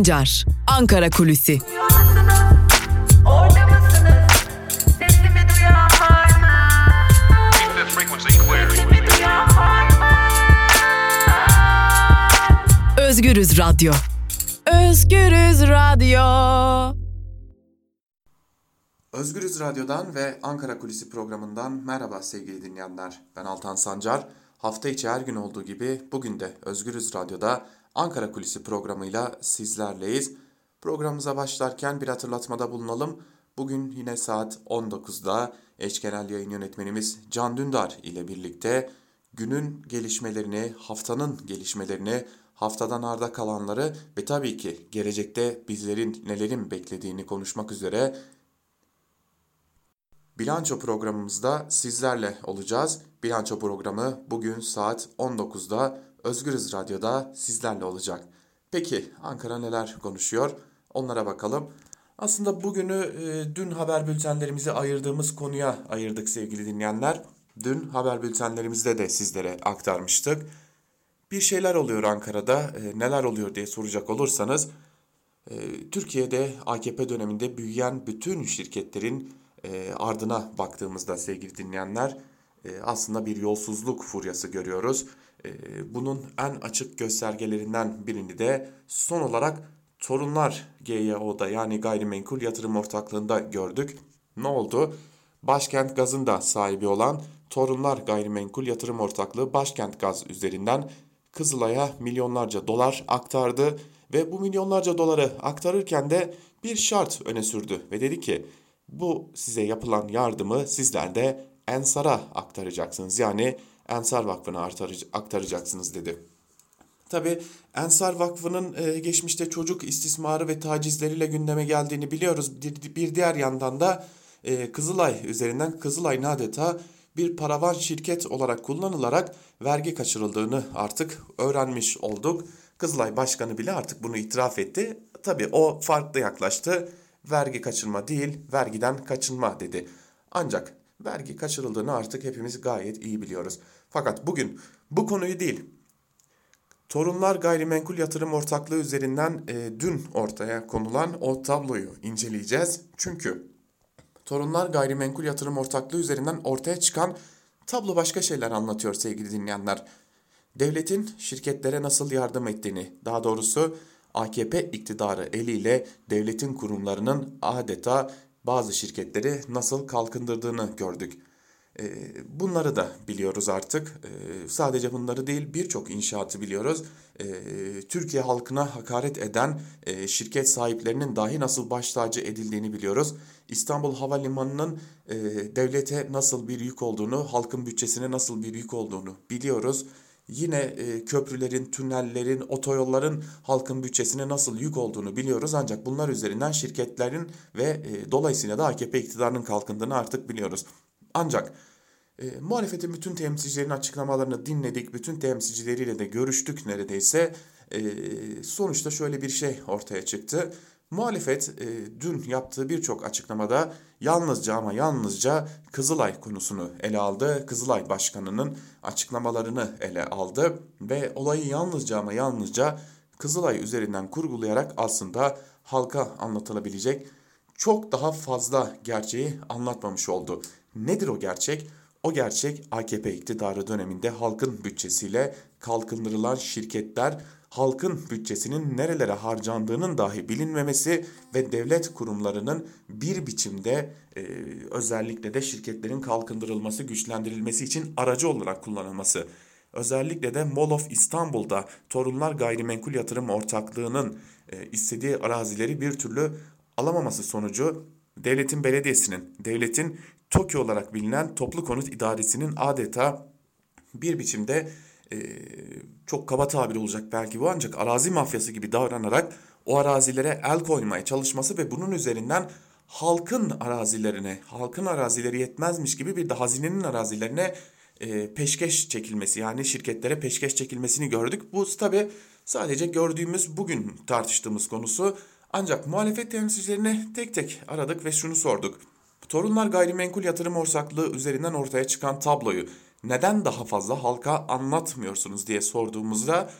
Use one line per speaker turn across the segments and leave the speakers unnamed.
Sancar, Ankara Kulüsi. Özgürüz Radyo. Özgürüz Radyo.
Özgürüz Radyo'dan ve Ankara Kulisi programından merhaba sevgili dinleyenler. Ben Altan Sancar. Hafta içi her gün olduğu gibi bugün de Özgürüz Radyo'da Ankara Kulisi programıyla sizlerleyiz. Programımıza başlarken bir hatırlatmada bulunalım. Bugün yine saat 19'da eş genel yayın yönetmenimiz Can Dündar ile birlikte günün gelişmelerini, haftanın gelişmelerini, haftadan arda kalanları ve tabii ki gelecekte bizlerin nelerin beklediğini konuşmak üzere Bilanço programımızda sizlerle olacağız. Bilanço programı bugün saat 19'da Özgürüz Radyo'da sizlerle olacak. Peki Ankara neler konuşuyor? Onlara bakalım. Aslında bugünü e, dün haber bültenlerimizi ayırdığımız konuya ayırdık sevgili dinleyenler. Dün haber bültenlerimizde de sizlere aktarmıştık. Bir şeyler oluyor Ankara'da. E, neler oluyor diye soracak olursanız e, Türkiye'de AKP döneminde büyüyen bütün şirketlerin e, ardına baktığımızda sevgili dinleyenler e, aslında bir yolsuzluk furyası görüyoruz. E, bunun en açık göstergelerinden birini de son olarak Torunlar GYO'da yani gayrimenkul yatırım ortaklığında gördük. Ne oldu? Başkent Gaz'ın da sahibi olan Torunlar Gayrimenkul Yatırım Ortaklığı Başkent Gaz üzerinden Kızılay'a milyonlarca dolar aktardı ve bu milyonlarca doları aktarırken de bir şart öne sürdü ve dedi ki bu size yapılan yardımı sizler de Ensar'a aktaracaksınız. Yani Ensar Vakfı'na aktaracaksınız dedi. Tabi Ensar Vakfı'nın e, geçmişte çocuk istismarı ve tacizleriyle gündeme geldiğini biliyoruz. Bir diğer yandan da e, Kızılay üzerinden Kızılay'ın adeta bir paravan şirket olarak kullanılarak vergi kaçırıldığını artık öğrenmiş olduk. Kızılay Başkanı bile artık bunu itiraf etti. Tabi o farklı yaklaştı. Vergi kaçırma değil, vergiden kaçınma dedi. Ancak vergi kaçırıldığını artık hepimiz gayet iyi biliyoruz. Fakat bugün bu konuyu değil, Torunlar Gayrimenkul Yatırım Ortaklığı üzerinden e, dün ortaya konulan o tabloyu inceleyeceğiz. Çünkü Torunlar Gayrimenkul Yatırım Ortaklığı üzerinden ortaya çıkan tablo başka şeyler anlatıyor sevgili dinleyenler. Devletin şirketlere nasıl yardım ettiğini, daha doğrusu AKP iktidarı eliyle devletin kurumlarının adeta bazı şirketleri nasıl kalkındırdığını gördük. Ee, bunları da biliyoruz artık. Ee, sadece bunları değil birçok inşaatı biliyoruz. Ee, Türkiye halkına hakaret eden e, şirket sahiplerinin dahi nasıl baş tacı edildiğini biliyoruz. İstanbul Havalimanı'nın e, devlete nasıl bir yük olduğunu, halkın bütçesine nasıl bir yük olduğunu biliyoruz. Yine e, köprülerin, tünellerin, otoyolların halkın bütçesine nasıl yük olduğunu biliyoruz. Ancak bunlar üzerinden şirketlerin ve dolayısıyla da AKP iktidarının kalkındığını artık biliyoruz. Ancak e, muhalefetin bütün temsilcilerin açıklamalarını dinledik, bütün temsilcileriyle de görüştük neredeyse. E, sonuçta şöyle bir şey ortaya çıktı. Muhalefet e, dün yaptığı birçok açıklamada yalnızca ama yalnızca Kızılay konusunu ele aldı. Kızılay Başkanı'nın açıklamalarını ele aldı ve olayı yalnızca ama yalnızca Kızılay üzerinden kurgulayarak aslında halka anlatılabilecek çok daha fazla gerçeği anlatmamış oldu. Nedir o gerçek? O gerçek AKP iktidarı döneminde halkın bütçesiyle kalkındırılan şirketler halkın bütçesinin nerelere harcandığının dahi bilinmemesi ve devlet kurumlarının bir biçimde e, özellikle de şirketlerin kalkındırılması, güçlendirilmesi için aracı olarak kullanılması. Özellikle de Mall of İstanbul'da Torunlar Gayrimenkul Yatırım Ortaklığı'nın e, istediği arazileri bir türlü alamaması sonucu devletin belediyesinin, devletin TOKİ olarak bilinen Toplu Konut İdaresi'nin adeta bir biçimde e, çok kaba tabir olacak belki bu ancak arazi mafyası gibi davranarak o arazilere el koymaya çalışması ve bunun üzerinden halkın arazilerine, halkın arazileri yetmezmiş gibi bir de hazinenin arazilerine e, peşkeş çekilmesi yani şirketlere peşkeş çekilmesini gördük. Bu tabi sadece gördüğümüz bugün tartıştığımız konusu ancak muhalefet temsilcilerine tek tek aradık ve şunu sorduk. Torunlar Gayrimenkul Yatırım Ortaklığı üzerinden ortaya çıkan tabloyu neden daha fazla halka anlatmıyorsunuz diye sorduğumuzda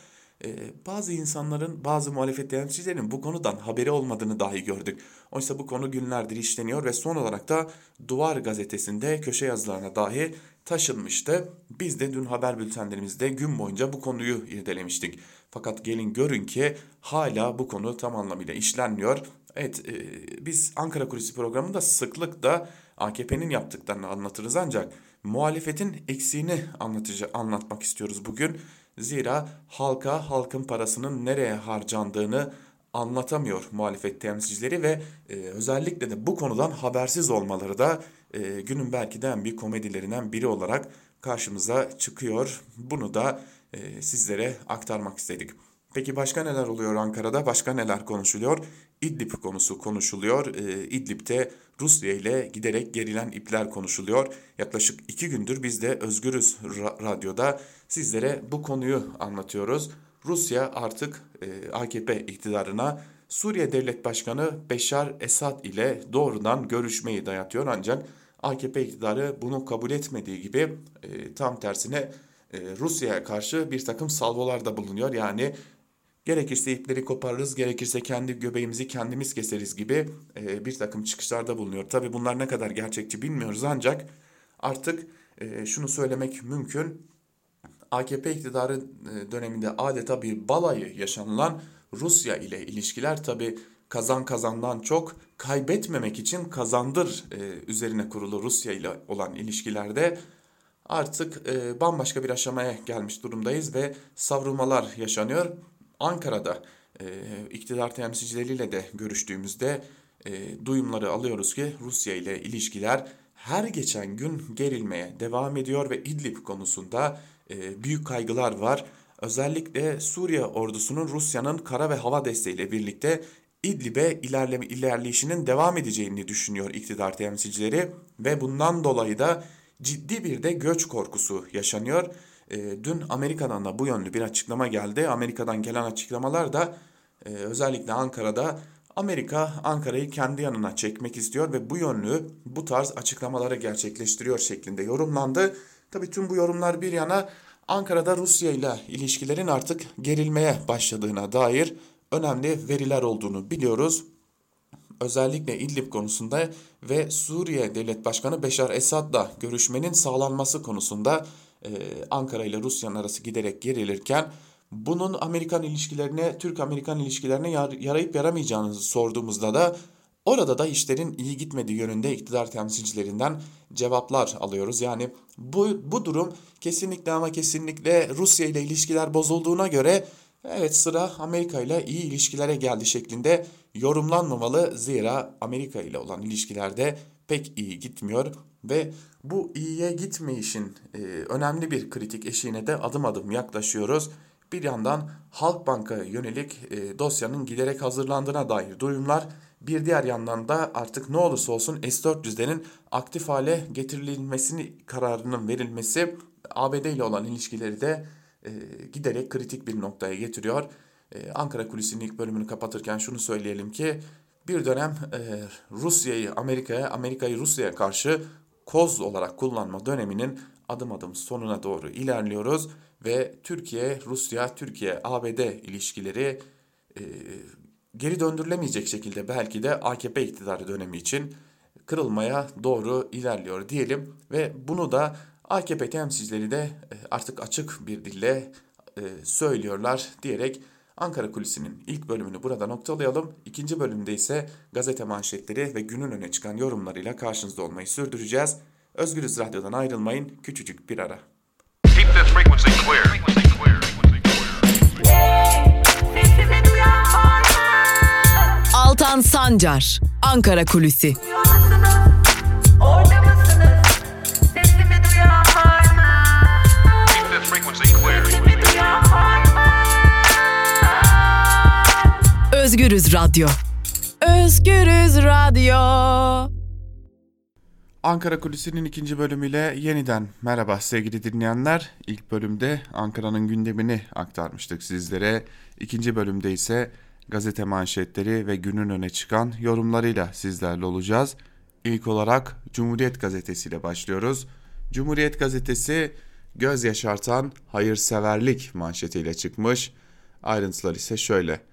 e, bazı insanların, bazı muhalefet temsilcilerinin bu konudan haberi olmadığını dahi gördük. Oysa bu konu günlerdir işleniyor ve son olarak da Duvar gazetesinde köşe yazılarına dahi taşınmıştı. Biz de dün haber bültenlerimizde gün boyunca bu konuyu irdelemiştik. Fakat gelin görün ki hala bu konu tam anlamıyla işlenmiyor. Evet e, biz Ankara Kulisi programında sıklıkla AKP'nin yaptıklarını anlatırız ancak muhalefetin eksiğini anlatıcı, anlatmak istiyoruz bugün. Zira halka halkın parasının nereye harcandığını anlatamıyor muhalefet temsilcileri ve e, özellikle de bu konudan habersiz olmaları da e, günün belki de en büyük komedilerinden biri olarak karşımıza çıkıyor. Bunu da e, sizlere aktarmak istedik. Peki başka neler oluyor Ankara'da? Başka neler konuşuluyor? İdlib konusu konuşuluyor. E, İdlib'de Rusya ile giderek gerilen ipler konuşuluyor. Yaklaşık iki gündür biz de Özgürüz Radyo'da sizlere bu konuyu anlatıyoruz. Rusya artık e, AKP iktidarına Suriye Devlet Başkanı Beşar Esad ile doğrudan görüşmeyi dayatıyor ancak AKP iktidarı bunu kabul etmediği gibi e, tam tersine e, Rusya'ya karşı bir takım salvolarda bulunuyor. Yani gerekirse ipleri koparırız, gerekirse kendi göbeğimizi kendimiz keseriz gibi e, bir takım çıkışlarda bulunuyor. Tabi bunlar ne kadar gerçekçi bilmiyoruz ancak artık e, şunu söylemek mümkün. AKP iktidarı e, döneminde adeta bir balayı yaşanılan Rusya ile ilişkiler tabi kazan kazandan çok kaybetmemek için kazandır e, üzerine kurulu Rusya ile olan ilişkilerde artık e, bambaşka bir aşamaya gelmiş durumdayız ve savrulmalar yaşanıyor. Ankara'da e, iktidar temsilcileriyle de görüştüğümüzde e, duyumları alıyoruz ki Rusya ile ilişkiler her geçen gün gerilmeye devam ediyor ve İdlib konusunda e, büyük kaygılar var. Özellikle Suriye ordusunun Rusya'nın kara ve hava desteğiyle birlikte İdlib'e ilerleme, ilerleyişinin devam edeceğini düşünüyor iktidar temsilcileri ve bundan dolayı da ciddi bir de göç korkusu yaşanıyor. E, dün Amerika'dan da bu yönlü bir açıklama geldi. Amerika'dan gelen açıklamalar da e, özellikle Ankara'da Amerika Ankara'yı kendi yanına çekmek istiyor ve bu yönlü bu tarz açıklamaları gerçekleştiriyor şeklinde yorumlandı. Tabi tüm bu yorumlar bir yana Ankara'da Rusya ile ilişkilerin artık gerilmeye başladığına dair önemli veriler olduğunu biliyoruz. Özellikle İdlib konusunda ve Suriye Devlet Başkanı Beşar Esad'la görüşmenin sağlanması konusunda e, Ankara ile Rusya'nın arası giderek gerilirken bunun Amerikan ilişkilerine, Türk-Amerikan ilişkilerine yar, yarayıp yaramayacağını sorduğumuzda da orada da işlerin iyi gitmediği yönünde iktidar temsilcilerinden cevaplar alıyoruz. Yani bu, bu durum kesinlikle ama kesinlikle Rusya ile ilişkiler bozulduğuna göre evet sıra Amerika ile iyi ilişkilere geldi şeklinde yorumlanmamalı. Zira Amerika ile olan ilişkilerde pek iyi gitmiyor ve bu iyiye gitmeyişin e, önemli bir kritik eşiğine de adım adım yaklaşıyoruz. Bir yandan Halkbank'a yönelik e, dosyanın giderek hazırlandığına dair duyumlar, bir diğer yandan da artık ne olursa olsun S-400'lerin aktif hale getirilmesini kararının verilmesi ABD ile olan ilişkileri de e, giderek kritik bir noktaya getiriyor. E, Ankara Kulisi'nin ilk bölümünü kapatırken şunu söyleyelim ki bir dönem e, Rusya'yı Amerika'ya, Amerika'yı Rusya'ya karşı koz olarak kullanma döneminin adım adım sonuna doğru ilerliyoruz ve Türkiye, Rusya, Türkiye, ABD ilişkileri e, geri döndürülemeyecek şekilde belki de AKP iktidarı dönemi için kırılmaya doğru ilerliyor diyelim ve bunu da AKP temsilcileri de e, artık açık bir dille e, söylüyorlar diyerek Ankara Kulisi'nin ilk bölümünü burada noktalayalım. İkinci bölümde ise gazete manşetleri ve günün öne çıkan yorumlarıyla karşınızda olmayı sürdüreceğiz. Özgürüz Radyo'dan ayrılmayın. Küçücük bir ara.
Altan Sancar, Ankara Kulüsi. Özgürüz Radyo. Özgürüz Radyo.
Ankara Kulisi'nin ikinci bölümüyle yeniden merhaba sevgili dinleyenler. İlk bölümde Ankara'nın gündemini aktarmıştık sizlere. İkinci bölümde ise gazete manşetleri ve günün öne çıkan yorumlarıyla sizlerle olacağız. İlk olarak Cumhuriyet Gazetesi ile başlıyoruz. Cumhuriyet Gazetesi göz yaşartan hayırseverlik manşetiyle çıkmış. Ayrıntılar ise şöyle.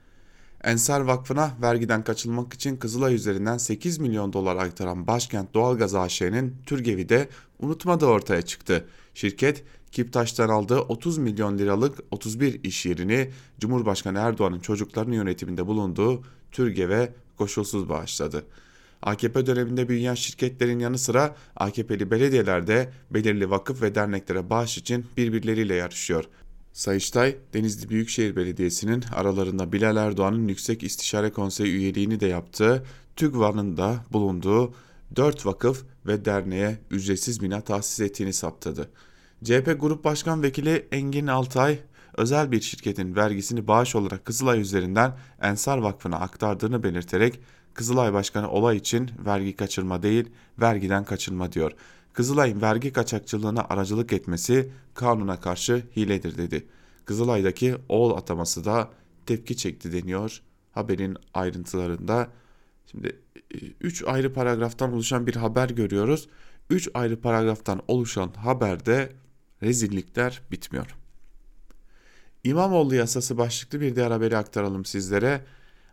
Ensar Vakfı'na vergiden kaçılmak için Kızılay üzerinden 8 milyon dolar aktaran Başkent Doğalgaz AŞ'nin Türgevi de unutmadığı ortaya çıktı. Şirket Kiptaş'tan aldığı 30 milyon liralık 31 iş yerini Cumhurbaşkanı Erdoğan'ın çocuklarının yönetiminde bulunduğu Türgev'e koşulsuz bağışladı. AKP döneminde büyüyen şirketlerin yanı sıra AKP'li belediyeler de belirli vakıf ve derneklere bağış için birbirleriyle yarışıyor. Sayıştay, Denizli Büyükşehir Belediyesi'nin aralarında Bilal Erdoğan'ın Yüksek İstişare Konseyi üyeliğini de yaptığı, TÜGVA'nın da bulunduğu 4 vakıf ve derneğe ücretsiz bina tahsis ettiğini saptadı. CHP Grup Başkan Vekili Engin Altay, özel bir şirketin vergisini bağış olarak Kızılay üzerinden Ensar Vakfı'na aktardığını belirterek Kızılay Başkanı olay için vergi kaçırma değil, vergiden kaçınma diyor. Kızılay'ın vergi kaçakçılığına aracılık etmesi kanuna karşı hiledir dedi. Kızılay'daki oğul ataması da tepki çekti deniyor haberin ayrıntılarında. Şimdi 3 e, ayrı paragraftan oluşan bir haber görüyoruz. 3 ayrı paragraftan oluşan haberde rezillikler bitmiyor. İmamoğlu yasası başlıklı bir diğer haberi aktaralım sizlere.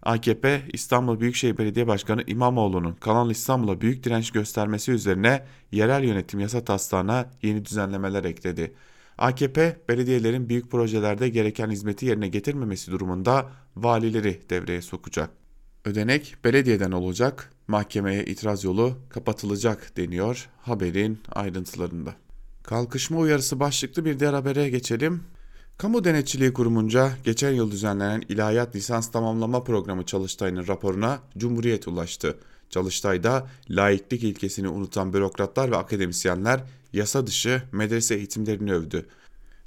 AKP İstanbul Büyükşehir Belediye Başkanı İmamoğlu'nun Kanal İstanbul'a büyük direnç göstermesi üzerine yerel yönetim yasa taslağına yeni düzenlemeler ekledi. AKP belediyelerin büyük projelerde gereken hizmeti yerine getirmemesi durumunda valileri devreye sokacak. Ödenek belediyeden olacak, mahkemeye itiraz yolu kapatılacak deniyor haberin ayrıntılarında. Kalkışma uyarısı başlıklı bir diğer habere geçelim. Kamu Denetçiliği Kurumunca geçen yıl düzenlenen İlahiyat Lisans Tamamlama Programı Çalıştay'ın raporuna Cumhuriyet ulaştı. Çalıştay'da laiklik ilkesini unutan bürokratlar ve akademisyenler yasa dışı medrese eğitimlerini övdü.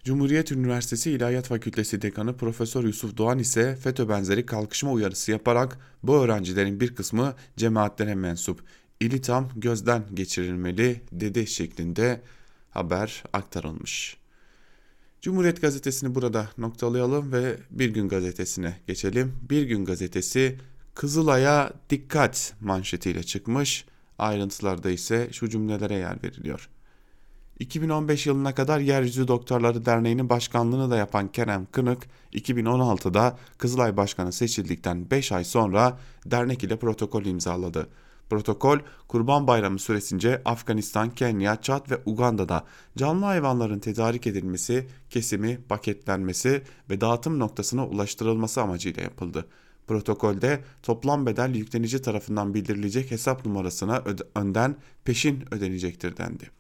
Cumhuriyet Üniversitesi İlahiyat Fakültesi Dekanı Profesör Yusuf Doğan ise FETÖ benzeri kalkışma uyarısı yaparak bu öğrencilerin bir kısmı cemaatlere mensup. İli tam gözden geçirilmeli dedi şeklinde haber aktarılmış. Cumhuriyet Gazetesi'ni burada noktalayalım ve Bir Gün Gazetesi'ne geçelim. Bir Gün Gazetesi Kızılay'a dikkat manşetiyle çıkmış. Ayrıntılarda ise şu cümlelere yer veriliyor. 2015 yılına kadar Yeryüzü Doktorları Derneği'nin başkanlığını da yapan Kerem Kınık, 2016'da Kızılay Başkanı seçildikten 5 ay sonra dernek ile protokol imzaladı. Protokol, Kurban Bayramı süresince Afganistan, Kenya, Çad ve Uganda'da canlı hayvanların tedarik edilmesi, kesimi, paketlenmesi ve dağıtım noktasına ulaştırılması amacıyla yapıldı. Protokolde toplam bedel yüklenici tarafından bildirilecek hesap numarasına önden peşin ödenecektir dendi.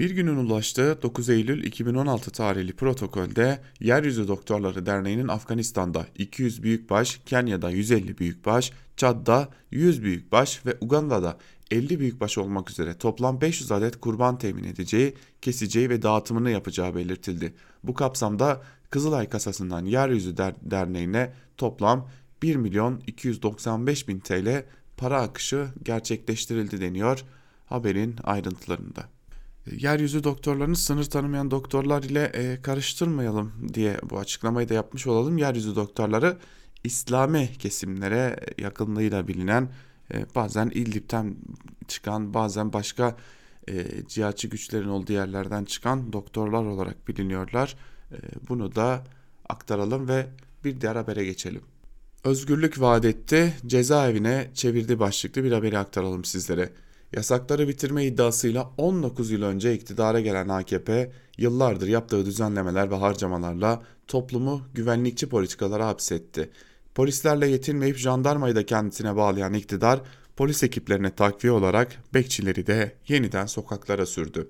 Bir günün ulaştığı 9 Eylül 2016 tarihli protokolde Yeryüzü Doktorları Derneği'nin Afganistan'da 200 büyükbaş, Kenya'da 150 büyükbaş, Çad'da 100 büyükbaş ve Uganda'da 50 büyükbaş olmak üzere toplam 500 adet kurban temin edeceği, keseceği ve dağıtımını yapacağı belirtildi. Bu kapsamda Kızılay Kasası'ndan Yeryüzü Der Derneği'ne toplam 1 milyon 295 bin TL para akışı gerçekleştirildi deniyor haberin ayrıntılarında yeryüzü doktorlarını sınır tanımayan doktorlar ile e, karıştırmayalım diye bu açıklamayı da yapmış olalım. Yeryüzü doktorları İslami kesimlere yakınlığıyla bilinen e, bazen İdlib'ten çıkan bazen başka e, cihatçı güçlerin olduğu yerlerden çıkan doktorlar olarak biliniyorlar. E, bunu da aktaralım ve bir diğer habere geçelim. Özgürlük vaat cezaevine çevirdi başlıklı bir haberi aktaralım sizlere. Yasakları bitirme iddiasıyla 19 yıl önce iktidara gelen AKP yıllardır yaptığı düzenlemeler ve harcamalarla toplumu güvenlikçi politikalara hapsetti. Polislerle yetinmeyip jandarmayı da kendisine bağlayan iktidar polis ekiplerine takviye olarak bekçileri de yeniden sokaklara sürdü.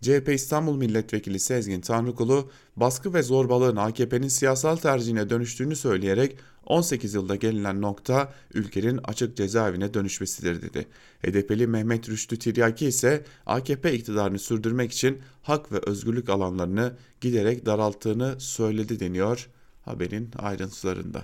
CHP İstanbul Milletvekili Sezgin Tanrıkulu baskı ve zorbalığın AKP'nin siyasal tercihine dönüştüğünü söyleyerek 18 yılda gelinen nokta ülkenin açık cezaevine dönüşmesidir dedi. HDP'li Mehmet Rüştü Tiryaki ise AKP iktidarını sürdürmek için hak ve özgürlük alanlarını giderek daralttığını söyledi deniyor haberin ayrıntılarında.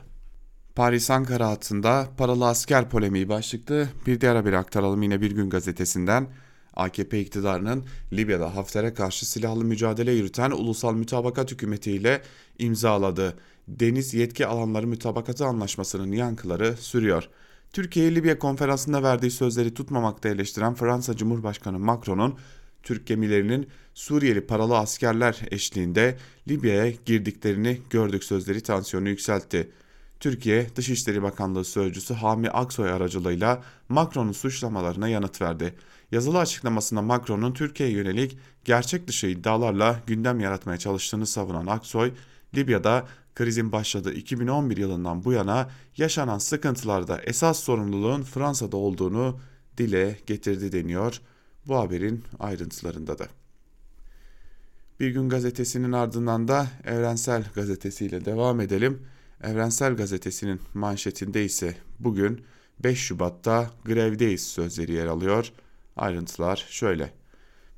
Paris-Ankara hattında paralı asker polemiği başlıklı bir diğer haberi aktaralım yine Bir Gün Gazetesi'nden. AKP iktidarının Libya'da Hafter'e karşı silahlı mücadele yürüten Ulusal Mütabakat Hükümeti ile imzaladığı Deniz Yetki Alanları Mütabakatı Anlaşması'nın yankıları sürüyor. Türkiye Libya konferansında verdiği sözleri tutmamakta eleştiren Fransa Cumhurbaşkanı Macron'un Türk gemilerinin Suriyeli paralı askerler eşliğinde Libya'ya girdiklerini gördük sözleri tansiyonu yükseltti. Türkiye Dışişleri Bakanlığı Sözcüsü Hami Aksoy aracılığıyla Macron'un suçlamalarına yanıt verdi. Yazılı açıklamasında Macron'un Türkiye'ye yönelik gerçek dışı iddialarla gündem yaratmaya çalıştığını savunan Aksoy, Libya'da krizin başladığı 2011 yılından bu yana yaşanan sıkıntılarda esas sorumluluğun Fransa'da olduğunu dile getirdi deniyor bu haberin ayrıntılarında da. Bir gün gazetesinin ardından da Evrensel gazetesiyle devam edelim. Evrensel gazetesinin manşetinde ise bugün 5 Şubat'ta grevdeyiz sözleri yer alıyor. Ayrıntılar şöyle.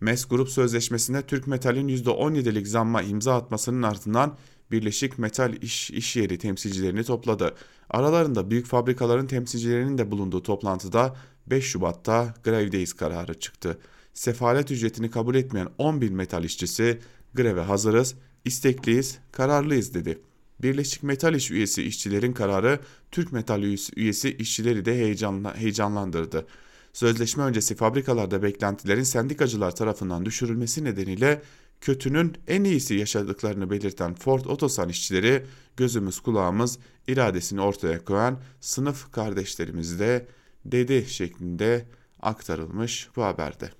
MES Grup Sözleşmesi'nde Türk Metal'in %17'lik zamma imza atmasının ardından Birleşik Metal İş, İş Yeri temsilcilerini topladı. Aralarında büyük fabrikaların temsilcilerinin de bulunduğu toplantıda 5 Şubat'ta grevdeyiz kararı çıktı. Sefalet ücretini kabul etmeyen 10 bin metal işçisi greve hazırız, istekliyiz, kararlıyız dedi. Birleşik Metal İş üyesi işçilerin kararı Türk Metal üyesi işçileri de heyecanla, heyecanlandırdı. Sözleşme öncesi fabrikalarda beklentilerin sendikacılar tarafından düşürülmesi nedeniyle kötünün en iyisi yaşadıklarını belirten Ford Otosan işçileri gözümüz kulağımız iradesini ortaya koyan sınıf kardeşlerimiz de dedi şeklinde aktarılmış bu haberde.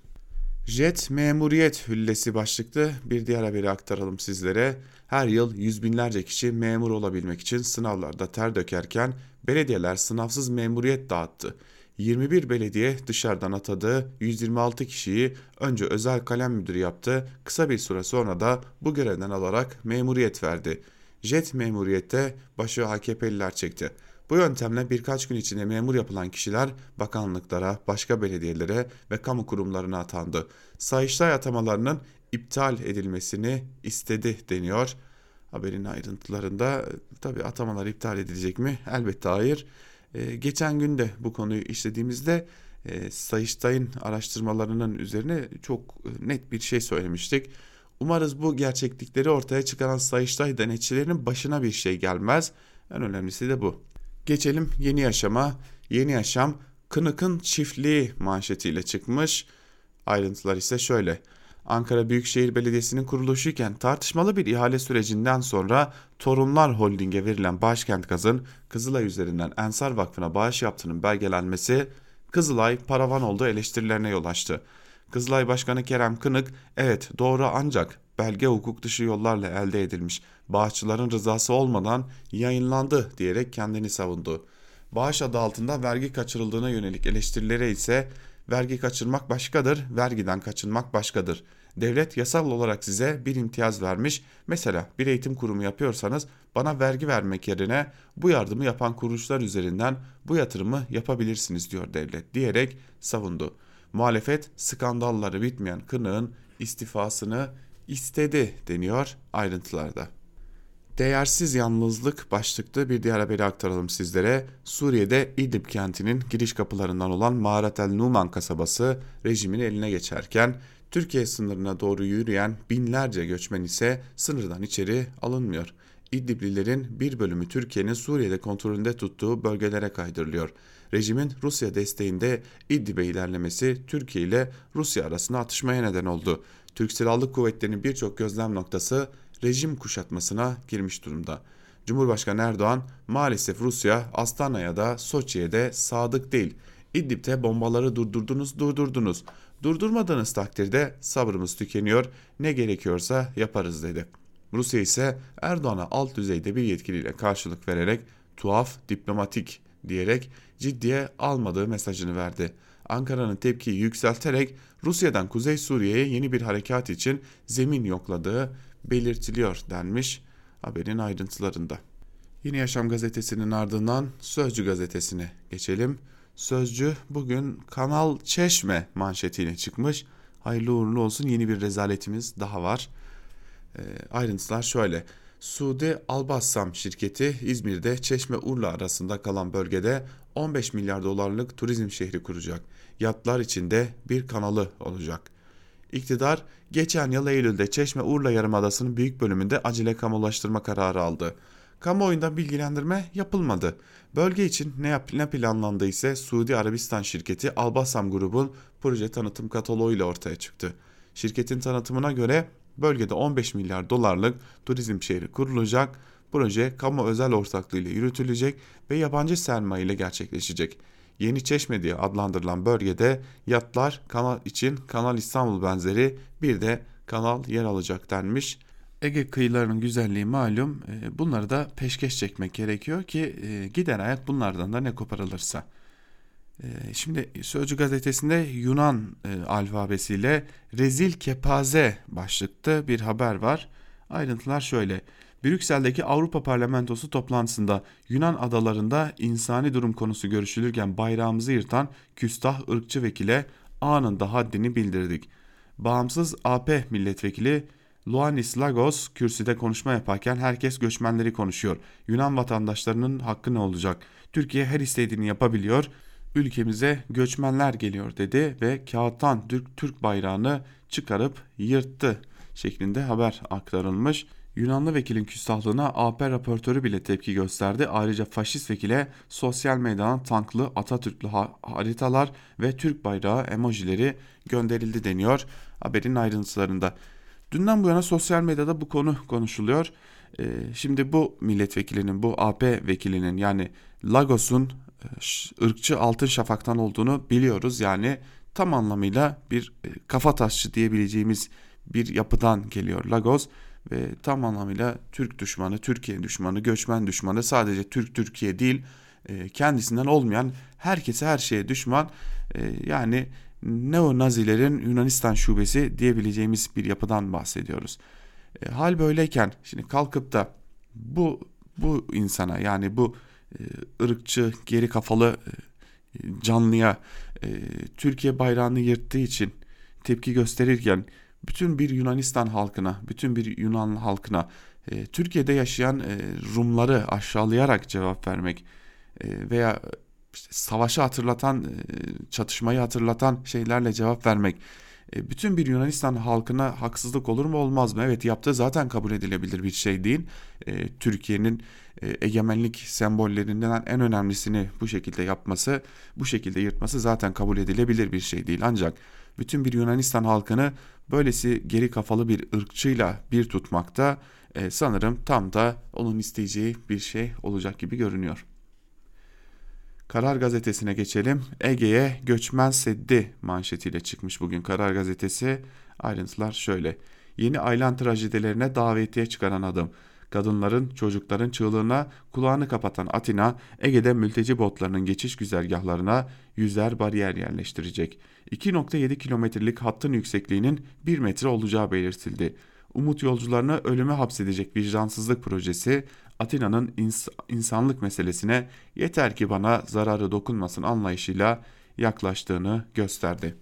Jet memuriyet hüllesi başlıklı bir diğer haberi aktaralım sizlere. Her yıl yüz binlerce kişi memur olabilmek için sınavlarda ter dökerken belediyeler sınavsız memuriyet dağıttı. 21 belediye dışarıdan atadığı 126 kişiyi önce özel kalem müdürü yaptı. Kısa bir süre sonra da bu görevden alarak memuriyet verdi. Jet memuriyette başı AKP'liler çekti. Bu yöntemle birkaç gün içinde memur yapılan kişiler bakanlıklara, başka belediyelere ve kamu kurumlarına atandı. Sayıştay atamalarının iptal edilmesini istedi deniyor. Haberin ayrıntılarında tabi atamalar iptal edilecek mi? Elbette hayır. Ee, geçen gün de bu konuyu işlediğimizde e, Sayıştay'ın araştırmalarının üzerine çok e, net bir şey söylemiştik. Umarız bu gerçeklikleri ortaya çıkaran Sayıştay denetçilerinin başına bir şey gelmez. En önemlisi de bu. Geçelim yeni yaşama. Yeni yaşam Kınık'ın çiftliği manşetiyle çıkmış. Ayrıntılar ise şöyle. Ankara Büyükşehir Belediyesi'nin kuruluşuyken tartışmalı bir ihale sürecinden sonra Torunlar Holding'e verilen Başkent Gaz'ın Kızılay üzerinden Ensar Vakfı'na bağış yaptığının belgelenmesi Kızılay paravan olduğu eleştirilerine yol açtı. Kızılay Başkanı Kerem Kınık, evet doğru ancak belge hukuk dışı yollarla elde edilmiş, bağışçıların rızası olmadan yayınlandı diyerek kendini savundu. Bağış adı altında vergi kaçırıldığına yönelik eleştirilere ise vergi kaçırmak başkadır, vergiden kaçınmak başkadır. Devlet yasal olarak size bir imtiyaz vermiş. Mesela bir eğitim kurumu yapıyorsanız bana vergi vermek yerine bu yardımı yapan kuruluşlar üzerinden bu yatırımı yapabilirsiniz diyor devlet diyerek savundu. Muhalefet skandalları bitmeyen Kınık'ın istifasını istedi deniyor ayrıntılarda. Değersiz yalnızlık başlıklı bir diğer haberi aktaralım sizlere. Suriye'de İdlib kentinin giriş kapılarından olan Mağarat el Numan kasabası rejimin eline geçerken Türkiye sınırına doğru yürüyen binlerce göçmen ise sınırdan içeri alınmıyor. İdliblilerin bir bölümü Türkiye'nin Suriye'de kontrolünde tuttuğu bölgelere kaydırılıyor. Rejimin Rusya desteğinde İdlib'e ilerlemesi Türkiye ile Rusya arasında atışmaya neden oldu. Türk Silahlı Kuvvetleri'nin birçok gözlem noktası rejim kuşatmasına girmiş durumda. Cumhurbaşkanı Erdoğan maalesef Rusya Astana'ya da Soçi'ye de sadık değil. İdlib'te bombaları durdurdunuz durdurdunuz. Durdurmadığınız takdirde sabrımız tükeniyor ne gerekiyorsa yaparız dedi. Rusya ise Erdoğan'a alt düzeyde bir yetkiliyle karşılık vererek tuhaf diplomatik diyerek ciddiye almadığı mesajını verdi. Ankara'nın tepkiyi yükselterek Rusya'dan Kuzey Suriye'ye yeni bir harekat için zemin yokladığı belirtiliyor denmiş haberin ayrıntılarında. Yeni Yaşam gazetesinin ardından Sözcü gazetesine geçelim. Sözcü bugün Kanal Çeşme manşetiyle çıkmış. Hayırlı uğurlu olsun yeni bir rezaletimiz daha var. E, ayrıntılar şöyle. Suudi Albassam şirketi İzmir'de Çeşme Urla arasında kalan bölgede 15 milyar dolarlık turizm şehri kuracak. Yatlar içinde bir kanalı olacak. İktidar geçen yıl Eylül'de Çeşme Urla Yarımadası'nın büyük bölümünde acele kamulaştırma kararı aldı. Kamuoyunda bilgilendirme yapılmadı. Bölge için ne, yap ne planlandı ise Suudi Arabistan şirketi Albassam grubun proje tanıtım kataloğu ile ortaya çıktı. Şirketin tanıtımına göre bölgede 15 milyar dolarlık turizm şehri kurulacak. Proje kamu özel ortaklığıyla yürütülecek ve yabancı sermaye ile gerçekleşecek. Yeni Çeşme diye adlandırılan bölgede yatlar kanal için Kanal İstanbul benzeri bir de kanal yer alacak denmiş. Ege kıyılarının güzelliği malum. E, bunları da peşkeş çekmek gerekiyor ki e, gider ayak bunlardan da ne koparılırsa. E, şimdi Sözcü gazetesinde Yunan alfabesiyle rezil kepaze başlıklı bir haber var. Ayrıntılar şöyle. Brüksel'deki Avrupa Parlamentosu toplantısında Yunan adalarında insani durum konusu görüşülürken bayrağımızı yırtan küstah ırkçı vekile anında haddini bildirdik. Bağımsız AP milletvekili Luanis Lagos kürsüde konuşma yaparken herkes göçmenleri konuşuyor. Yunan vatandaşlarının hakkı ne olacak? Türkiye her istediğini yapabiliyor. Ülkemize göçmenler geliyor dedi ve kağıttan Türk, Türk bayrağını çıkarıp yırttı şeklinde haber aktarılmış. Yunanlı vekilin küstahlığına AP raportörü bile tepki gösterdi. Ayrıca faşist vekile sosyal medyadan tanklı Atatürklü haritalar ve Türk bayrağı emojileri gönderildi deniyor haberin ayrıntılarında. Dünden bu yana sosyal medyada bu konu konuşuluyor. Ee, şimdi bu milletvekilinin, bu AP vekilinin yani Lagos'un e, ırkçı altın şafaktan olduğunu biliyoruz. Yani tam anlamıyla bir e, kafa taşçı diyebileceğimiz bir yapıdan geliyor Lagos ve tam anlamıyla Türk düşmanı, Türkiye düşmanı, göçmen düşmanı sadece Türk Türkiye değil e, kendisinden olmayan herkese her şeye düşman yani neo-nazilerin Yunanistan şubesi diyebileceğimiz bir yapıdan bahsediyoruz. E, hal böyleyken şimdi kalkıp da bu bu insana yani bu e, ırkçı geri kafalı e, canlıya e, Türkiye bayrağını yırttığı için tepki gösterirken bütün bir Yunanistan halkına, bütün bir Yunan halkına e, Türkiye'de yaşayan e, Rumları aşağılayarak cevap vermek e, veya işte savaşı hatırlatan, e, çatışmayı hatırlatan şeylerle cevap vermek e, bütün bir Yunanistan halkına haksızlık olur mu olmaz mı? Evet yaptığı zaten kabul edilebilir bir şey değil. E, Türkiye'nin egemenlik sembollerinden en önemlisini bu şekilde yapması, bu şekilde yırtması zaten kabul edilebilir bir şey değil. Ancak bütün bir Yunanistan halkını böylesi geri kafalı bir ırkçıyla bir tutmakta sanırım tam da onun isteyeceği bir şey olacak gibi görünüyor. Karar Gazetesi'ne geçelim. Ege'ye göçmen seddi manşetiyle çıkmış bugün Karar Gazetesi. Ayrıntılar şöyle. Yeni Aylan trajedilerine davetiye çıkaran adım. Kadınların, çocukların çığlığına kulağını kapatan Atina, Ege'de mülteci botlarının geçiş güzergahlarına yüzer bariyer yerleştirecek. 2.7 kilometrelik hattın yüksekliğinin 1 metre olacağı belirtildi. Umut yolcularını ölüme hapsedecek vicdansızlık projesi Atina'nın ins insanlık meselesine yeter ki bana zararı dokunmasın anlayışıyla yaklaştığını gösterdi.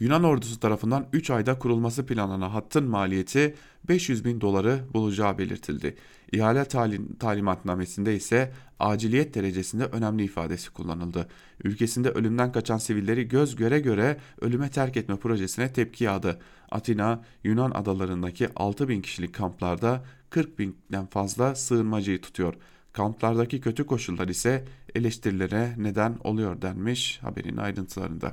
Yunan ordusu tarafından 3 ayda kurulması planlanan hattın maliyeti 500 bin doları bulacağı belirtildi. İhale talim, talimatnamesinde ise aciliyet derecesinde önemli ifadesi kullanıldı. Ülkesinde ölümden kaçan sivilleri göz göre göre ölüme terk etme projesine tepki yağdı. Atina, Yunan adalarındaki 6 bin kişilik kamplarda 40 binden fazla sığınmacıyı tutuyor. Kamplardaki kötü koşullar ise eleştirilere neden oluyor denmiş haberin ayrıntılarında.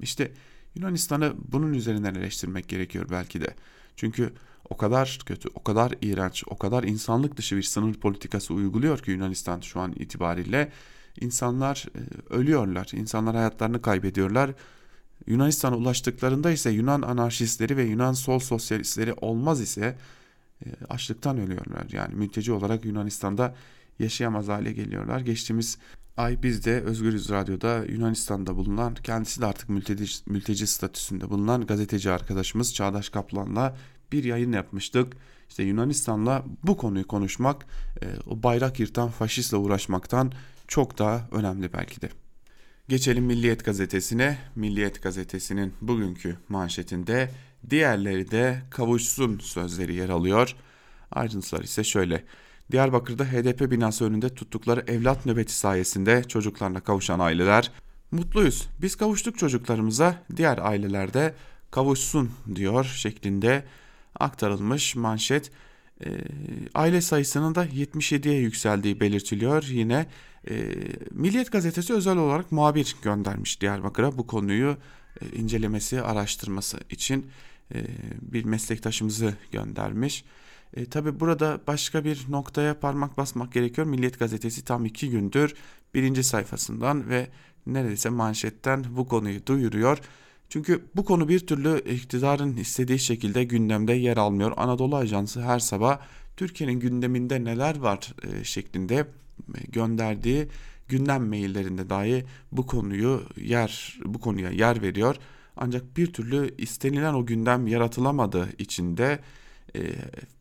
İşte Yunanistan'ı bunun üzerinden eleştirmek gerekiyor belki de. Çünkü o kadar kötü, o kadar iğrenç, o kadar insanlık dışı bir sınır politikası uyguluyor ki Yunanistan şu an itibariyle insanlar e, ölüyorlar, insanlar hayatlarını kaybediyorlar. Yunanistan'a ulaştıklarında ise Yunan anarşistleri ve Yunan sol sosyalistleri olmaz ise e, açlıktan ölüyorlar. Yani mülteci olarak Yunanistan'da yaşayamaz hale geliyorlar. Geçtiğimiz ay biz de Özgürüz Radyo'da Yunanistan'da bulunan kendisi de artık mülteci, mülteci statüsünde bulunan gazeteci arkadaşımız Çağdaş Kaplan'la bir yayın yapmıştık. İşte Yunanistan'la bu konuyu konuşmak e, o bayrak yırtan faşistle uğraşmaktan çok daha önemli belki de. Geçelim Milliyet Gazetesi'ne. Milliyet Gazetesi'nin bugünkü manşetinde diğerleri de kavuşsun sözleri yer alıyor. Ayrıntılar ise şöyle. Diyarbakır'da HDP binası önünde tuttukları evlat nöbeti sayesinde çocuklarına kavuşan aileler mutluyuz. Biz kavuştuk çocuklarımıza diğer ailelerde kavuşsun diyor şeklinde aktarılmış manşet. E, aile sayısının da 77'ye yükseldiği belirtiliyor. Yine e, Milliyet Gazetesi özel olarak muhabir göndermiş Diyarbakır'a bu konuyu e, incelemesi, araştırması için e, bir meslektaşımızı göndermiş. E, Tabi burada başka bir noktaya parmak basmak gerekiyor. Milliyet gazetesi tam iki gündür birinci sayfasından ve neredeyse manşetten bu konuyu duyuruyor. Çünkü bu konu bir türlü iktidarın istediği şekilde gündemde yer almıyor. Anadolu Ajansı her sabah Türkiye'nin gündeminde neler var e, şeklinde e, gönderdiği gündem maillerinde dahi bu konuyu yer bu konuya yer veriyor. Ancak bir türlü istenilen o gündem yaratılamadığı için de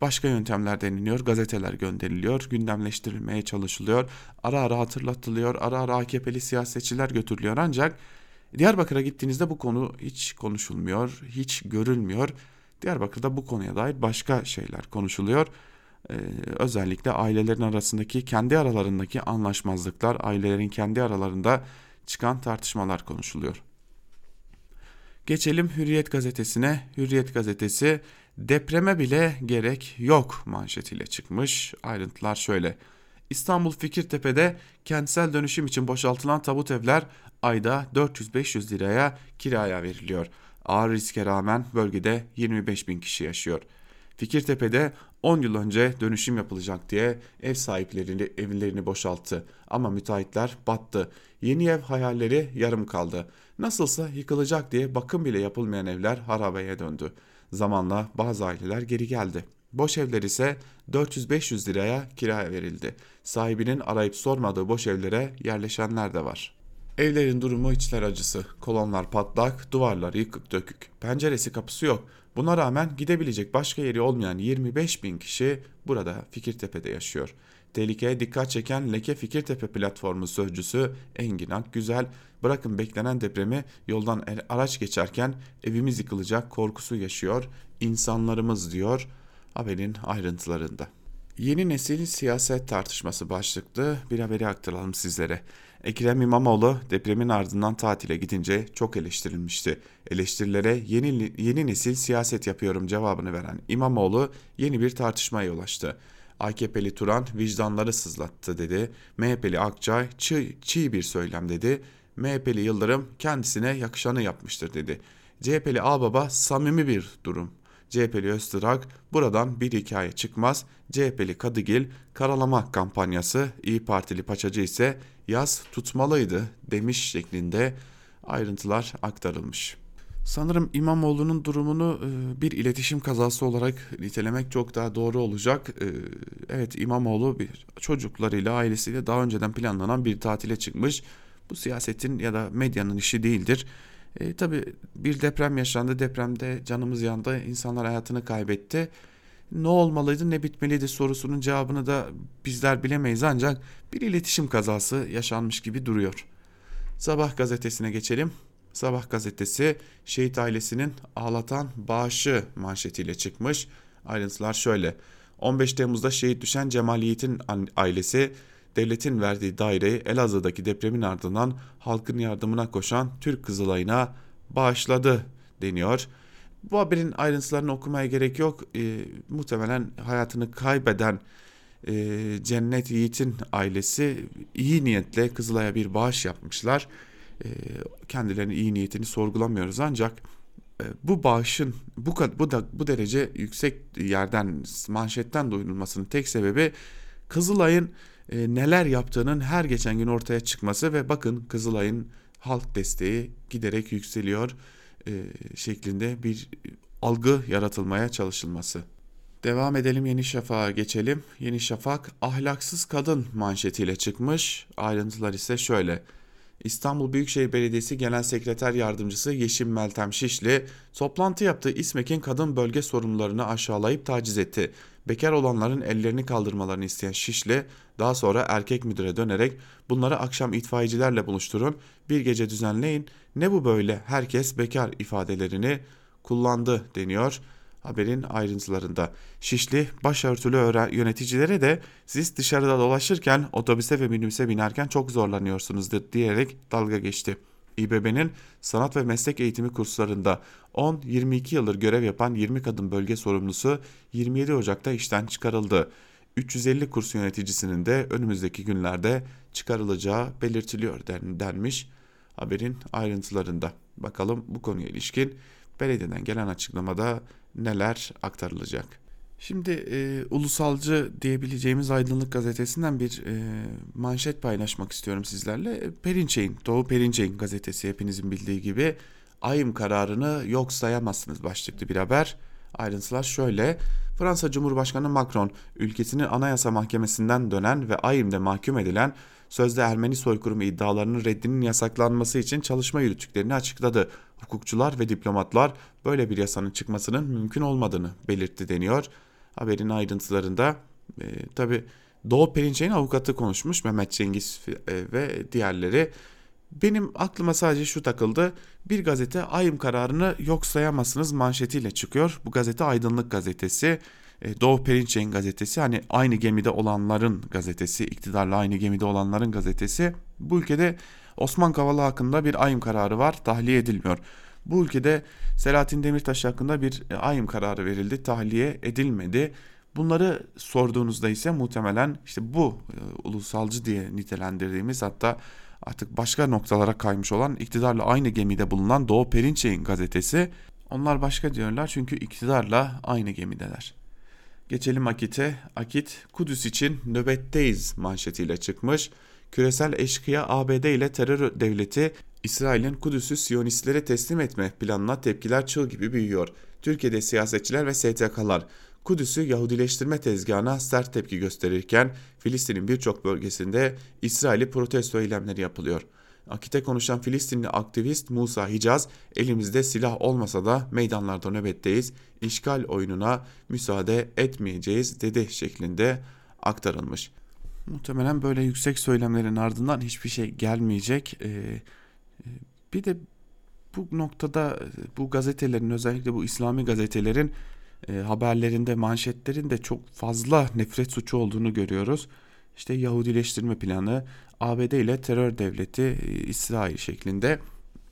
başka yöntemler deniliyor, gazeteler gönderiliyor, gündemleştirilmeye çalışılıyor, ara ara hatırlatılıyor, ara ara AKP'li siyasetçiler götürülüyor ancak Diyarbakır'a gittiğinizde bu konu hiç konuşulmuyor, hiç görülmüyor. Diyarbakır'da bu konuya dair başka şeyler konuşuluyor. Ee, özellikle ailelerin arasındaki kendi aralarındaki anlaşmazlıklar, ailelerin kendi aralarında çıkan tartışmalar konuşuluyor. Geçelim Hürriyet gazetesine. Hürriyet gazetesi depreme bile gerek yok manşetiyle çıkmış. Ayrıntılar şöyle. İstanbul Fikirtepe'de kentsel dönüşüm için boşaltılan tabut evler ayda 400-500 liraya kiraya veriliyor. Ağır riske rağmen bölgede 25 bin kişi yaşıyor. Fikirtepe'de 10 yıl önce dönüşüm yapılacak diye ev sahiplerini evlerini boşalttı. Ama müteahhitler battı. Yeni ev hayalleri yarım kaldı. Nasılsa yıkılacak diye bakım bile yapılmayan evler harabeye döndü. Zamanla bazı aileler geri geldi. Boş evler ise 400-500 liraya kiraya verildi. Sahibinin arayıp sormadığı boş evlere yerleşenler de var. Evlerin durumu içler acısı. Kolonlar patlak, duvarlar yıkık dökük. Penceresi kapısı yok. Buna rağmen gidebilecek başka yeri olmayan 25 bin kişi burada Fikirtepe'de yaşıyor. Tehlikeye dikkat çeken Leke Fikirtepe platformu sözcüsü Engin Akgüzel, bırakın beklenen depremi yoldan araç geçerken evimiz yıkılacak korkusu yaşıyor insanlarımız diyor haberin ayrıntılarında. Yeni nesil siyaset tartışması başlıklı bir haberi aktaralım sizlere. Ekrem İmamoğlu depremin ardından tatile gidince çok eleştirilmişti. Eleştirilere yeni, yeni nesil siyaset yapıyorum cevabını veren İmamoğlu yeni bir tartışmaya yol açtı. AKP'li Turan vicdanları sızlattı dedi. MHP'li Akçay çiğ, çiğ bir söylem dedi. MHP'li Yıldırım kendisine yakışanı yapmıştır dedi. CHP'li Ağbaba samimi bir durum. CHP'li Öztürk buradan bir hikaye çıkmaz. CHP'li Kadıgil karalama kampanyası, İyi Partili Paçacı ise yaz tutmalıydı demiş şeklinde ayrıntılar aktarılmış. Sanırım İmamoğlu'nun durumunu e, bir iletişim kazası olarak nitelemek çok daha doğru olacak. E, evet İmamoğlu bir çocuklarıyla ailesiyle daha önceden planlanan bir tatile çıkmış. Bu siyasetin ya da medyanın işi değildir. E, tabii bir deprem yaşandı. Depremde canımız yandı. İnsanlar hayatını kaybetti. Ne olmalıydı ne bitmeliydi sorusunun cevabını da bizler bilemeyiz ancak bir iletişim kazası yaşanmış gibi duruyor. Sabah gazetesine geçelim. Sabah gazetesi şehit ailesinin ağlatan bağışı manşetiyle çıkmış. Ayrıntılar şöyle. 15 Temmuz'da şehit düşen Cemal Yiğit'in ailesi devletin verdiği daireyi Elazığ'daki depremin ardından halkın yardımına koşan Türk Kızılay'ına bağışladı deniyor. Bu haberin ayrıntılarını okumaya gerek yok. E, muhtemelen hayatını kaybeden e, Cennet Yiğit'in ailesi iyi niyetle Kızılay'a bir bağış yapmışlar. Kendilerinin iyi niyetini sorgulamıyoruz ancak bu bağışın bu bu da bu derece yüksek yerden manşetten duyulmasının tek sebebi Kızılay'ın neler yaptığının her geçen gün ortaya çıkması ve bakın Kızılay'ın halk desteği giderek yükseliyor şeklinde bir algı yaratılmaya çalışılması. Devam edelim Yeni Şafak'a geçelim. Yeni Şafak ahlaksız kadın manşetiyle çıkmış. Ayrıntılar ise şöyle. İstanbul Büyükşehir Belediyesi Genel Sekreter Yardımcısı Yeşim Meltem Şişli toplantı yaptığı İSMEK'in kadın bölge sorumlularını aşağılayıp taciz etti. Bekar olanların ellerini kaldırmalarını isteyen Şişli daha sonra erkek müdüre dönerek bunları akşam itfaiyecilerle buluşturun, bir gece düzenleyin, ne bu böyle? Herkes bekar ifadelerini kullandı deniyor haberin ayrıntılarında. Şişli başörtülü yöneticilere de siz dışarıda dolaşırken otobüse ve minibüse binerken çok zorlanıyorsunuz diyerek dalga geçti. İBB'nin sanat ve meslek eğitimi kurslarında 10-22 yıldır görev yapan 20 kadın bölge sorumlusu 27 Ocak'ta işten çıkarıldı. 350 kurs yöneticisinin de önümüzdeki günlerde çıkarılacağı belirtiliyor denmiş haberin ayrıntılarında. Bakalım bu konuya ilişkin belediyeden gelen açıklamada neler aktarılacak. Şimdi e, ulusalcı diyebileceğimiz Aydınlık Gazetesi'nden bir e, manşet paylaşmak istiyorum sizlerle. E, Perinçek'in, Doğu Perinçek'in gazetesi hepinizin bildiği gibi ayım kararını yok sayamazsınız başlıklı bir haber. Ayrıntılar şöyle. Fransa Cumhurbaşkanı Macron ülkesinin Anayasa Mahkemesi'nden dönen ve ayımda mahkum edilen sözde Ermeni soykırımı iddialarının reddinin yasaklanması için çalışma yürüttüklerini açıkladı. Hukukçular ve diplomatlar böyle bir yasanın çıkmasının mümkün olmadığını belirtti deniyor. Haberin ayrıntılarında e, tabi Doğu Perinçek'in avukatı konuşmuş Mehmet Cengiz e, ve diğerleri. Benim aklıma sadece şu takıldı. Bir gazete ayım kararını yok sayamazsınız manşetiyle çıkıyor. Bu gazete Aydınlık Gazetesi. E, Doğu Perinçek'in gazetesi hani aynı gemide olanların gazetesi, iktidarla aynı gemide olanların gazetesi. Bu ülkede Osman Kavala hakkında bir ayım kararı var, tahliye edilmiyor. Bu ülkede Selahattin Demirtaş hakkında bir e, ayım kararı verildi, tahliye edilmedi. Bunları sorduğunuzda ise muhtemelen işte bu e, ulusalcı diye nitelendirdiğimiz hatta artık başka noktalara kaymış olan iktidarla aynı gemide bulunan Doğu Perinçek'in gazetesi. Onlar başka diyorlar çünkü iktidarla aynı gemideler. Geçelim Akit'e. Akit, Kudüs için nöbetteyiz manşetiyle çıkmış. Küresel eşkıya ABD ile terör devleti İsrail'in Kudüs'ü Siyonistlere teslim etme planına tepkiler çığ gibi büyüyor. Türkiye'de siyasetçiler ve STK'lar Kudüs'ü Yahudileştirme tezgahına sert tepki gösterirken Filistin'in birçok bölgesinde İsrail'i protesto eylemleri yapılıyor. Akit'e konuşan Filistinli aktivist Musa Hicaz, elimizde silah olmasa da meydanlarda nöbetteyiz, işgal oyununa müsaade etmeyeceğiz dedi şeklinde aktarılmış. Muhtemelen böyle yüksek söylemlerin ardından hiçbir şey gelmeyecek. Ee, bir de bu noktada bu gazetelerin özellikle bu İslami gazetelerin e, haberlerinde, manşetlerinde çok fazla nefret suçu olduğunu görüyoruz. İşte Yahudileştirme planı, ABD ile terör devleti e, İsrail şeklinde.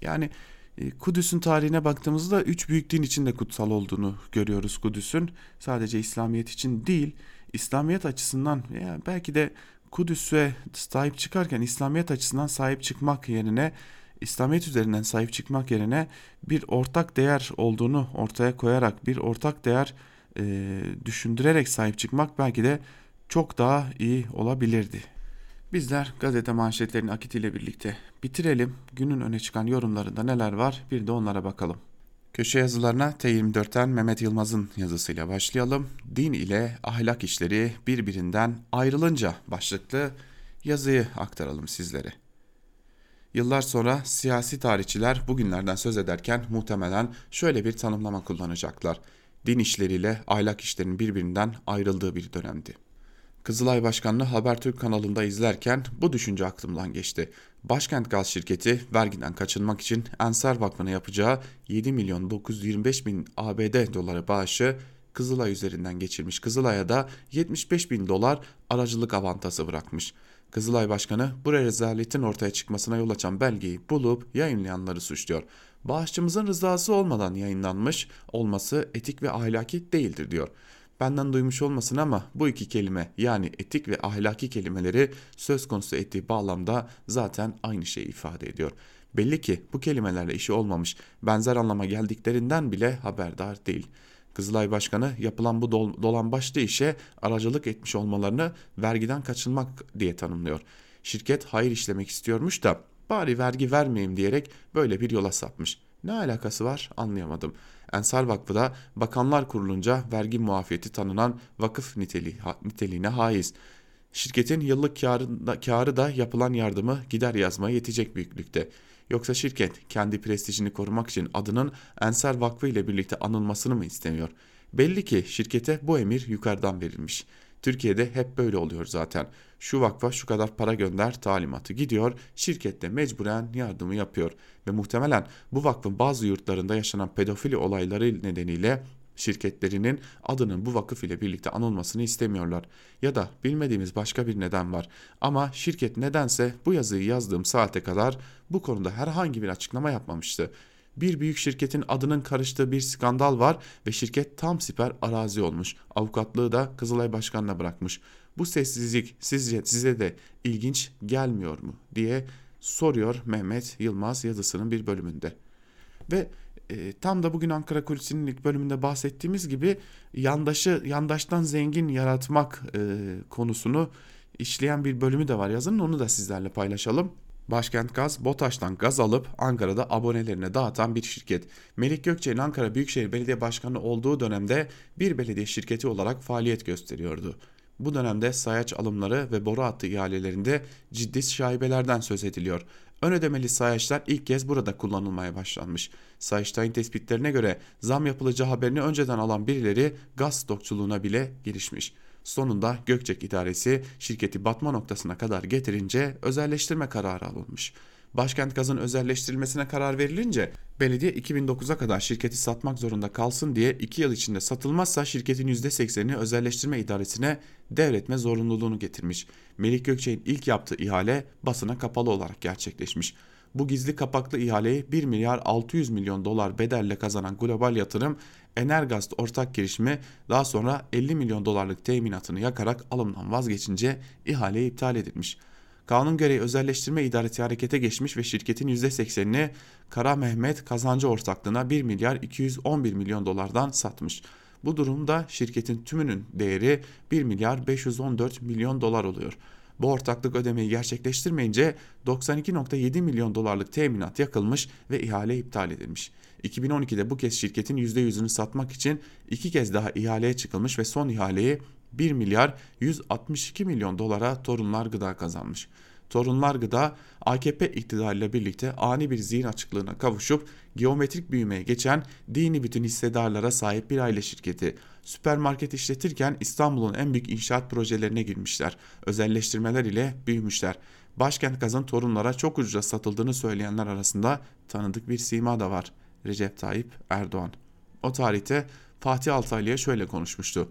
Yani e, Kudüs'ün tarihine baktığımızda üç büyük din için de kutsal olduğunu görüyoruz Kudüs'ün. Sadece İslamiyet için değil, İslamiyet açısından yani belki de Kudüs'e sahip çıkarken İslamiyet açısından sahip çıkmak yerine İslamiyet üzerinden sahip çıkmak yerine bir ortak değer olduğunu ortaya koyarak bir ortak değer e, düşündürerek sahip çıkmak belki de çok daha iyi olabilirdi. Bizler gazete manşetlerini Akit ile birlikte bitirelim. Günün öne çıkan yorumlarında neler var bir de onlara bakalım. Köşe yazılarına T24'ten Mehmet Yılmaz'ın yazısıyla başlayalım. Din ile ahlak işleri birbirinden ayrılınca başlıklı yazıyı aktaralım sizlere. Yıllar sonra siyasi tarihçiler bugünlerden söz ederken muhtemelen şöyle bir tanımlama kullanacaklar. Din işleriyle ahlak işlerinin birbirinden ayrıldığı bir dönemdi. Kızılay Başkanlığı Habertürk kanalında izlerken bu düşünce aklımdan geçti. Başkent Gaz şirketi vergiden kaçınmak için Ensar Vakfı'na yapacağı 7 milyon 925 bin ABD doları bağışı Kızılay üzerinden geçirmiş. Kızılay'a da 75 bin dolar aracılık avantası bırakmış. Kızılay Başkanı bu rezaletin ortaya çıkmasına yol açan belgeyi bulup yayınlayanları suçluyor. Bağışçımızın rızası olmadan yayınlanmış olması etik ve ahlaki değildir diyor. Benden duymuş olmasın ama bu iki kelime yani etik ve ahlaki kelimeleri söz konusu ettiği bağlamda zaten aynı şeyi ifade ediyor. Belli ki bu kelimelerle işi olmamış, benzer anlama geldiklerinden bile haberdar değil.'' Kızılay Başkanı yapılan bu dol dolambaçlı işe aracılık etmiş olmalarını vergiden kaçınmak diye tanımlıyor. Şirket hayır işlemek istiyormuş da bari vergi vermeyeyim diyerek böyle bir yola sapmış. Ne alakası var anlayamadım. Ensar Vakfı da Bakanlar Kurulunca vergi muafiyeti tanınan vakıf niteliği, niteliğine haiz. Şirketin yıllık karı da, karı da yapılan yardımı gider yazmaya yetecek büyüklükte. Yoksa şirket kendi prestijini korumak için adının Ensar Vakfı ile birlikte anılmasını mı istemiyor? Belli ki şirkete bu emir yukarıdan verilmiş. Türkiye'de hep böyle oluyor zaten. Şu vakfa şu kadar para gönder talimatı gidiyor, şirkette mecburen yardımı yapıyor. Ve muhtemelen bu vakfın bazı yurtlarında yaşanan pedofili olayları nedeniyle şirketlerinin adının bu vakıf ile birlikte anılmasını istemiyorlar. Ya da bilmediğimiz başka bir neden var. Ama şirket nedense bu yazıyı yazdığım saate kadar bu konuda herhangi bir açıklama yapmamıştı. Bir büyük şirketin adının karıştığı bir skandal var ve şirket tam siper arazi olmuş. Avukatlığı da Kızılay Başkanı'na bırakmış. Bu sessizlik sizce size de ilginç gelmiyor mu diye soruyor Mehmet Yılmaz yazısının bir bölümünde. ve e, tam da bugün Ankara Kulisi'nin ilk bölümünde bahsettiğimiz gibi yandaşı yandaştan zengin yaratmak e, konusunu işleyen bir bölümü de var yazının onu da sizlerle paylaşalım. Başkent Gaz, BOTAŞ'tan gaz alıp Ankara'da abonelerine dağıtan bir şirket. Melik Gökçe'nin Ankara Büyükşehir Belediye Başkanı olduğu dönemde bir belediye şirketi olarak faaliyet gösteriyordu. Bu dönemde sayaç alımları ve boru hattı ihalelerinde ciddi şaibelerden söz ediliyor. Ön ödemeli sayaçlar ilk kez burada kullanılmaya başlanmış. Sayıştay'ın tespitlerine göre zam yapılacağı haberini önceden alan birileri gaz stokçuluğuna bile girişmiş. Sonunda Gökçek İdaresi şirketi batma noktasına kadar getirince özelleştirme kararı alınmış. Başkent Gaz'ın özelleştirilmesine karar verilince belediye 2009'a kadar şirketi satmak zorunda kalsın diye 2 yıl içinde satılmazsa şirketin %80'ini özelleştirme idaresine devretme zorunluluğunu getirmiş. Melik Gökçek'in ilk yaptığı ihale basına kapalı olarak gerçekleşmiş. Bu gizli kapaklı ihaleyi 1 milyar 600 milyon dolar bedelle kazanan global yatırım Energast ortak girişimi daha sonra 50 milyon dolarlık teminatını yakarak alımdan vazgeçince ihale iptal edilmiş. Kanun gereği özelleştirme idaresi harekete geçmiş ve şirketin %80'ini Kara Mehmet kazancı ortaklığına 1 milyar 211 milyon dolardan satmış. Bu durumda şirketin tümünün değeri 1 milyar 514 milyon dolar oluyor. Bu ortaklık ödemeyi gerçekleştirmeyince 92.7 milyon dolarlık teminat yakılmış ve ihale iptal edilmiş. 2012'de bu kez şirketin %100'ünü satmak için iki kez daha ihaleye çıkılmış ve son ihaleyi 1 milyar 162 milyon dolara Torunlar Gıda kazanmış. Torunlar Gıda AKP iktidarıyla birlikte ani bir zihin açıklığına kavuşup geometrik büyümeye geçen dini bütün hissedarlara sahip bir aile şirketi. Süpermarket işletirken İstanbul'un en büyük inşaat projelerine girmişler. Özelleştirmeler ile büyümüşler. Başkent gazın torunlara çok ucuza satıldığını söyleyenler arasında tanıdık bir sima da var. Recep Tayyip Erdoğan. O tarihte Fatih Altaylı'ya şöyle konuşmuştu.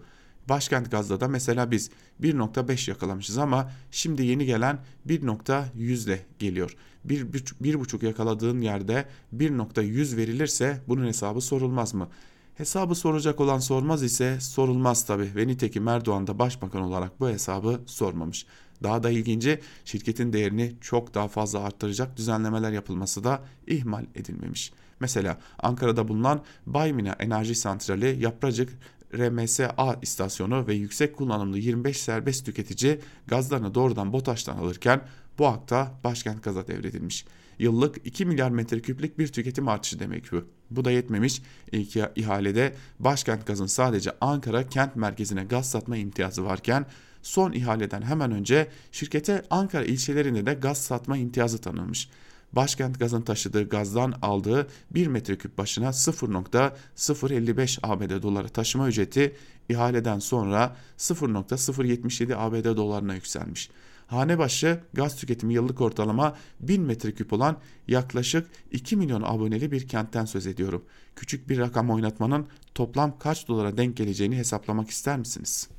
Başkent gazda da mesela biz 1.5 yakalamışız ama şimdi yeni gelen 1.100 ile geliyor. 1.5 yakaladığın yerde 1.100 verilirse bunun hesabı sorulmaz mı? Hesabı soracak olan sormaz ise sorulmaz tabi ve nitekim Erdoğan da başbakan olarak bu hesabı sormamış. Daha da ilginci şirketin değerini çok daha fazla arttıracak düzenlemeler yapılması da ihmal edilmemiş. Mesela Ankara'da bulunan Baymina Enerji Santrali Yapracık RMSA istasyonu ve yüksek kullanımlı 25 serbest tüketici gazlarını doğrudan BOTAŞ'tan alırken bu hakta başkent gaza devredilmiş. Yıllık 2 milyar metreküplük bir tüketim artışı demek bu. Bu da yetmemiş. İlk ihalede başkent gazın sadece Ankara kent merkezine gaz satma imtiyazı varken son ihaleden hemen önce şirkete Ankara ilçelerinde de gaz satma imtiyazı tanınmış. Başkent gazın taşıdığı gazdan aldığı 1 metreküp başına 0.055 ABD doları taşıma ücreti ihaleden sonra 0.077 ABD dolarına yükselmiş. Hane başı gaz tüketimi yıllık ortalama 1000 metreküp olan yaklaşık 2 milyon aboneli bir kentten söz ediyorum. Küçük bir rakam oynatmanın toplam kaç dolara denk geleceğini hesaplamak ister misiniz?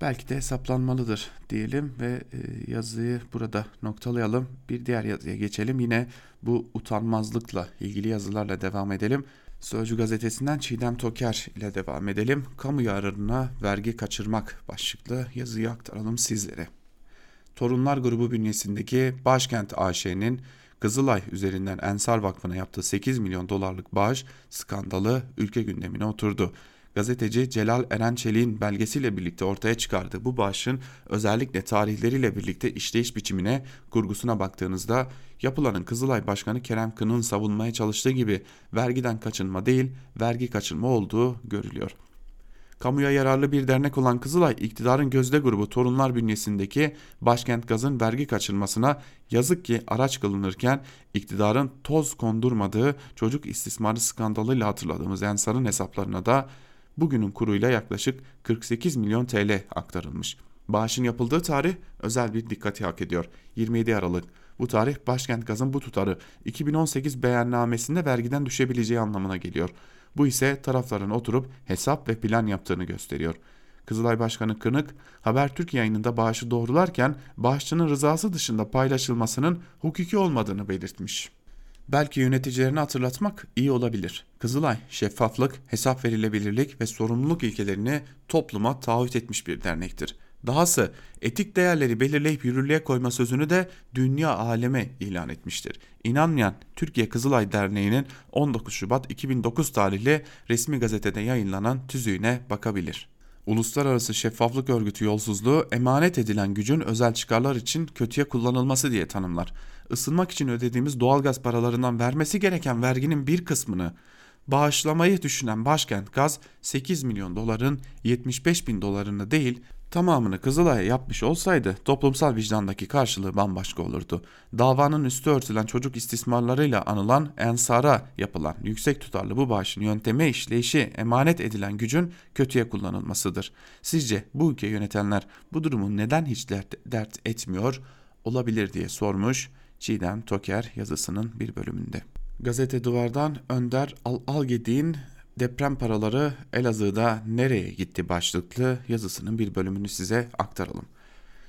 Belki de hesaplanmalıdır diyelim ve e, yazıyı burada noktalayalım. Bir diğer yazıya geçelim. Yine bu utanmazlıkla ilgili yazılarla devam edelim. Sözcü gazetesinden Çiğdem Toker ile devam edelim. Kamu yararına vergi kaçırmak başlıklı yazıyı aktaralım sizlere. Torunlar grubu bünyesindeki Başkent AŞ'nin Kızılay üzerinden Ensar Vakfı'na yaptığı 8 milyon dolarlık bağış skandalı ülke gündemine oturdu gazeteci Celal Eren Çelik'in belgesiyle birlikte ortaya çıkardığı bu bağışın özellikle tarihleriyle birlikte işleyiş biçimine, kurgusuna baktığınızda yapılanın Kızılay Başkanı Kerem Kın'ın savunmaya çalıştığı gibi vergiden kaçınma değil, vergi kaçınma olduğu görülüyor. Kamuya yararlı bir dernek olan Kızılay, iktidarın gözde grubu Torunlar bünyesindeki Başkent Gaz'ın vergi kaçırmasına yazık ki araç kılınırken iktidarın toz kondurmadığı çocuk istismarı skandalıyla hatırladığımız Ensar'ın hesaplarına da bugünün kuruyla yaklaşık 48 milyon TL aktarılmış. Bağışın yapıldığı tarih özel bir dikkati hak ediyor. 27 Aralık. Bu tarih başkent gazın bu tutarı 2018 beyannamesinde vergiden düşebileceği anlamına geliyor. Bu ise tarafların oturup hesap ve plan yaptığını gösteriyor. Kızılay Başkanı Kınık, Habertürk yayınında bağışı doğrularken bağışçının rızası dışında paylaşılmasının hukuki olmadığını belirtmiş. Belki yöneticilerini hatırlatmak iyi olabilir. Kızılay, şeffaflık, hesap verilebilirlik ve sorumluluk ilkelerini topluma taahhüt etmiş bir dernektir. Dahası etik değerleri belirleyip yürürlüğe koyma sözünü de dünya aleme ilan etmiştir. İnanmayan Türkiye Kızılay Derneği'nin 19 Şubat 2009 tarihli resmi gazetede yayınlanan tüzüğüne bakabilir. Uluslararası Şeffaflık Örgütü yolsuzluğu emanet edilen gücün özel çıkarlar için kötüye kullanılması diye tanımlar. Isınmak için ödediğimiz doğalgaz paralarından vermesi gereken verginin bir kısmını bağışlamayı düşünen başkent gaz 8 milyon doların 75 bin dolarını değil tamamını Kızılay'a yapmış olsaydı toplumsal vicdandaki karşılığı bambaşka olurdu. Davanın üstü örtülen çocuk istismarlarıyla anılan Ensar'a yapılan yüksek tutarlı bu bağışın yönteme işleyişi emanet edilen gücün kötüye kullanılmasıdır. Sizce bu ülke yönetenler bu durumu neden hiç dert, dert etmiyor olabilir diye sormuş Çiğdem Toker yazısının bir bölümünde. Gazete Duvar'dan Önder Al Algedik'in deprem paraları Elazığ'da nereye gitti başlıklı yazısının bir bölümünü size aktaralım.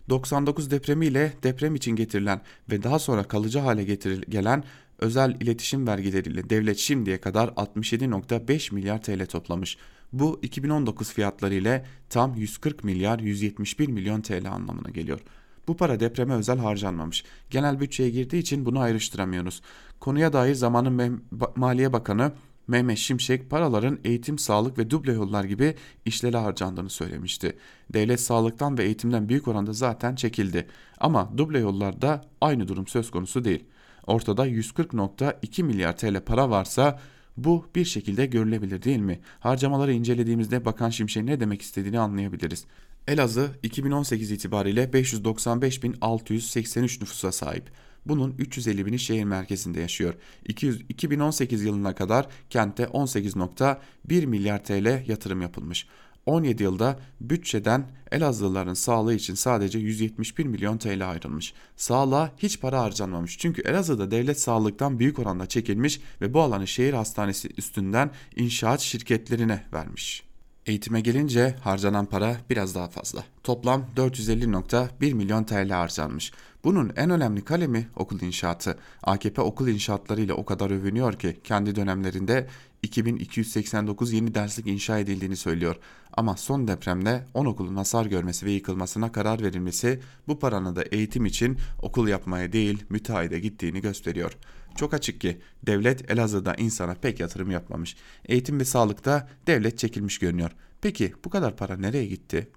99 depremiyle deprem için getirilen ve daha sonra kalıcı hale getiril gelen özel iletişim vergileriyle devlet şimdiye kadar 67.5 milyar TL toplamış. Bu 2019 fiyatları ile tam 140 milyar 171 milyon TL anlamına geliyor. Bu para depreme özel harcanmamış. Genel bütçeye girdiği için bunu ayrıştıramıyoruz. Konuya dair zamanın Maliye Bakanı Mehmet Şimşek paraların eğitim, sağlık ve duble yollar gibi işlere harcandığını söylemişti. Devlet sağlıktan ve eğitimden büyük oranda zaten çekildi. Ama duble yollarda aynı durum söz konusu değil. Ortada 140.2 milyar TL para varsa bu bir şekilde görülebilir değil mi? Harcamaları incelediğimizde Bakan Şimşek ne demek istediğini anlayabiliriz. Elazığ 2018 itibariyle 595.683 nüfusa sahip. Bunun 350 bini şehir merkezinde yaşıyor. 200, 2018 yılına kadar kente 18.1 milyar TL yatırım yapılmış. 17 yılda bütçeden Elazığlıların sağlığı için sadece 171 milyon TL ayrılmış. Sağlığa hiç para harcanmamış. Çünkü Elazığ'da devlet sağlıktan büyük oranda çekilmiş ve bu alanı şehir hastanesi üstünden inşaat şirketlerine vermiş. Eğitime gelince harcanan para biraz daha fazla. Toplam 450.1 milyon TL harcanmış. Bunun en önemli kalemi okul inşaatı. AKP okul inşaatlarıyla o kadar övünüyor ki kendi dönemlerinde 2289 yeni derslik inşa edildiğini söylüyor. Ama son depremde 10 okulun hasar görmesi ve yıkılmasına karar verilmesi bu paranın da eğitim için okul yapmaya değil müteahhide gittiğini gösteriyor. Çok açık ki devlet Elazığ'da insana pek yatırım yapmamış. Eğitim ve sağlıkta devlet çekilmiş görünüyor. Peki bu kadar para nereye gitti?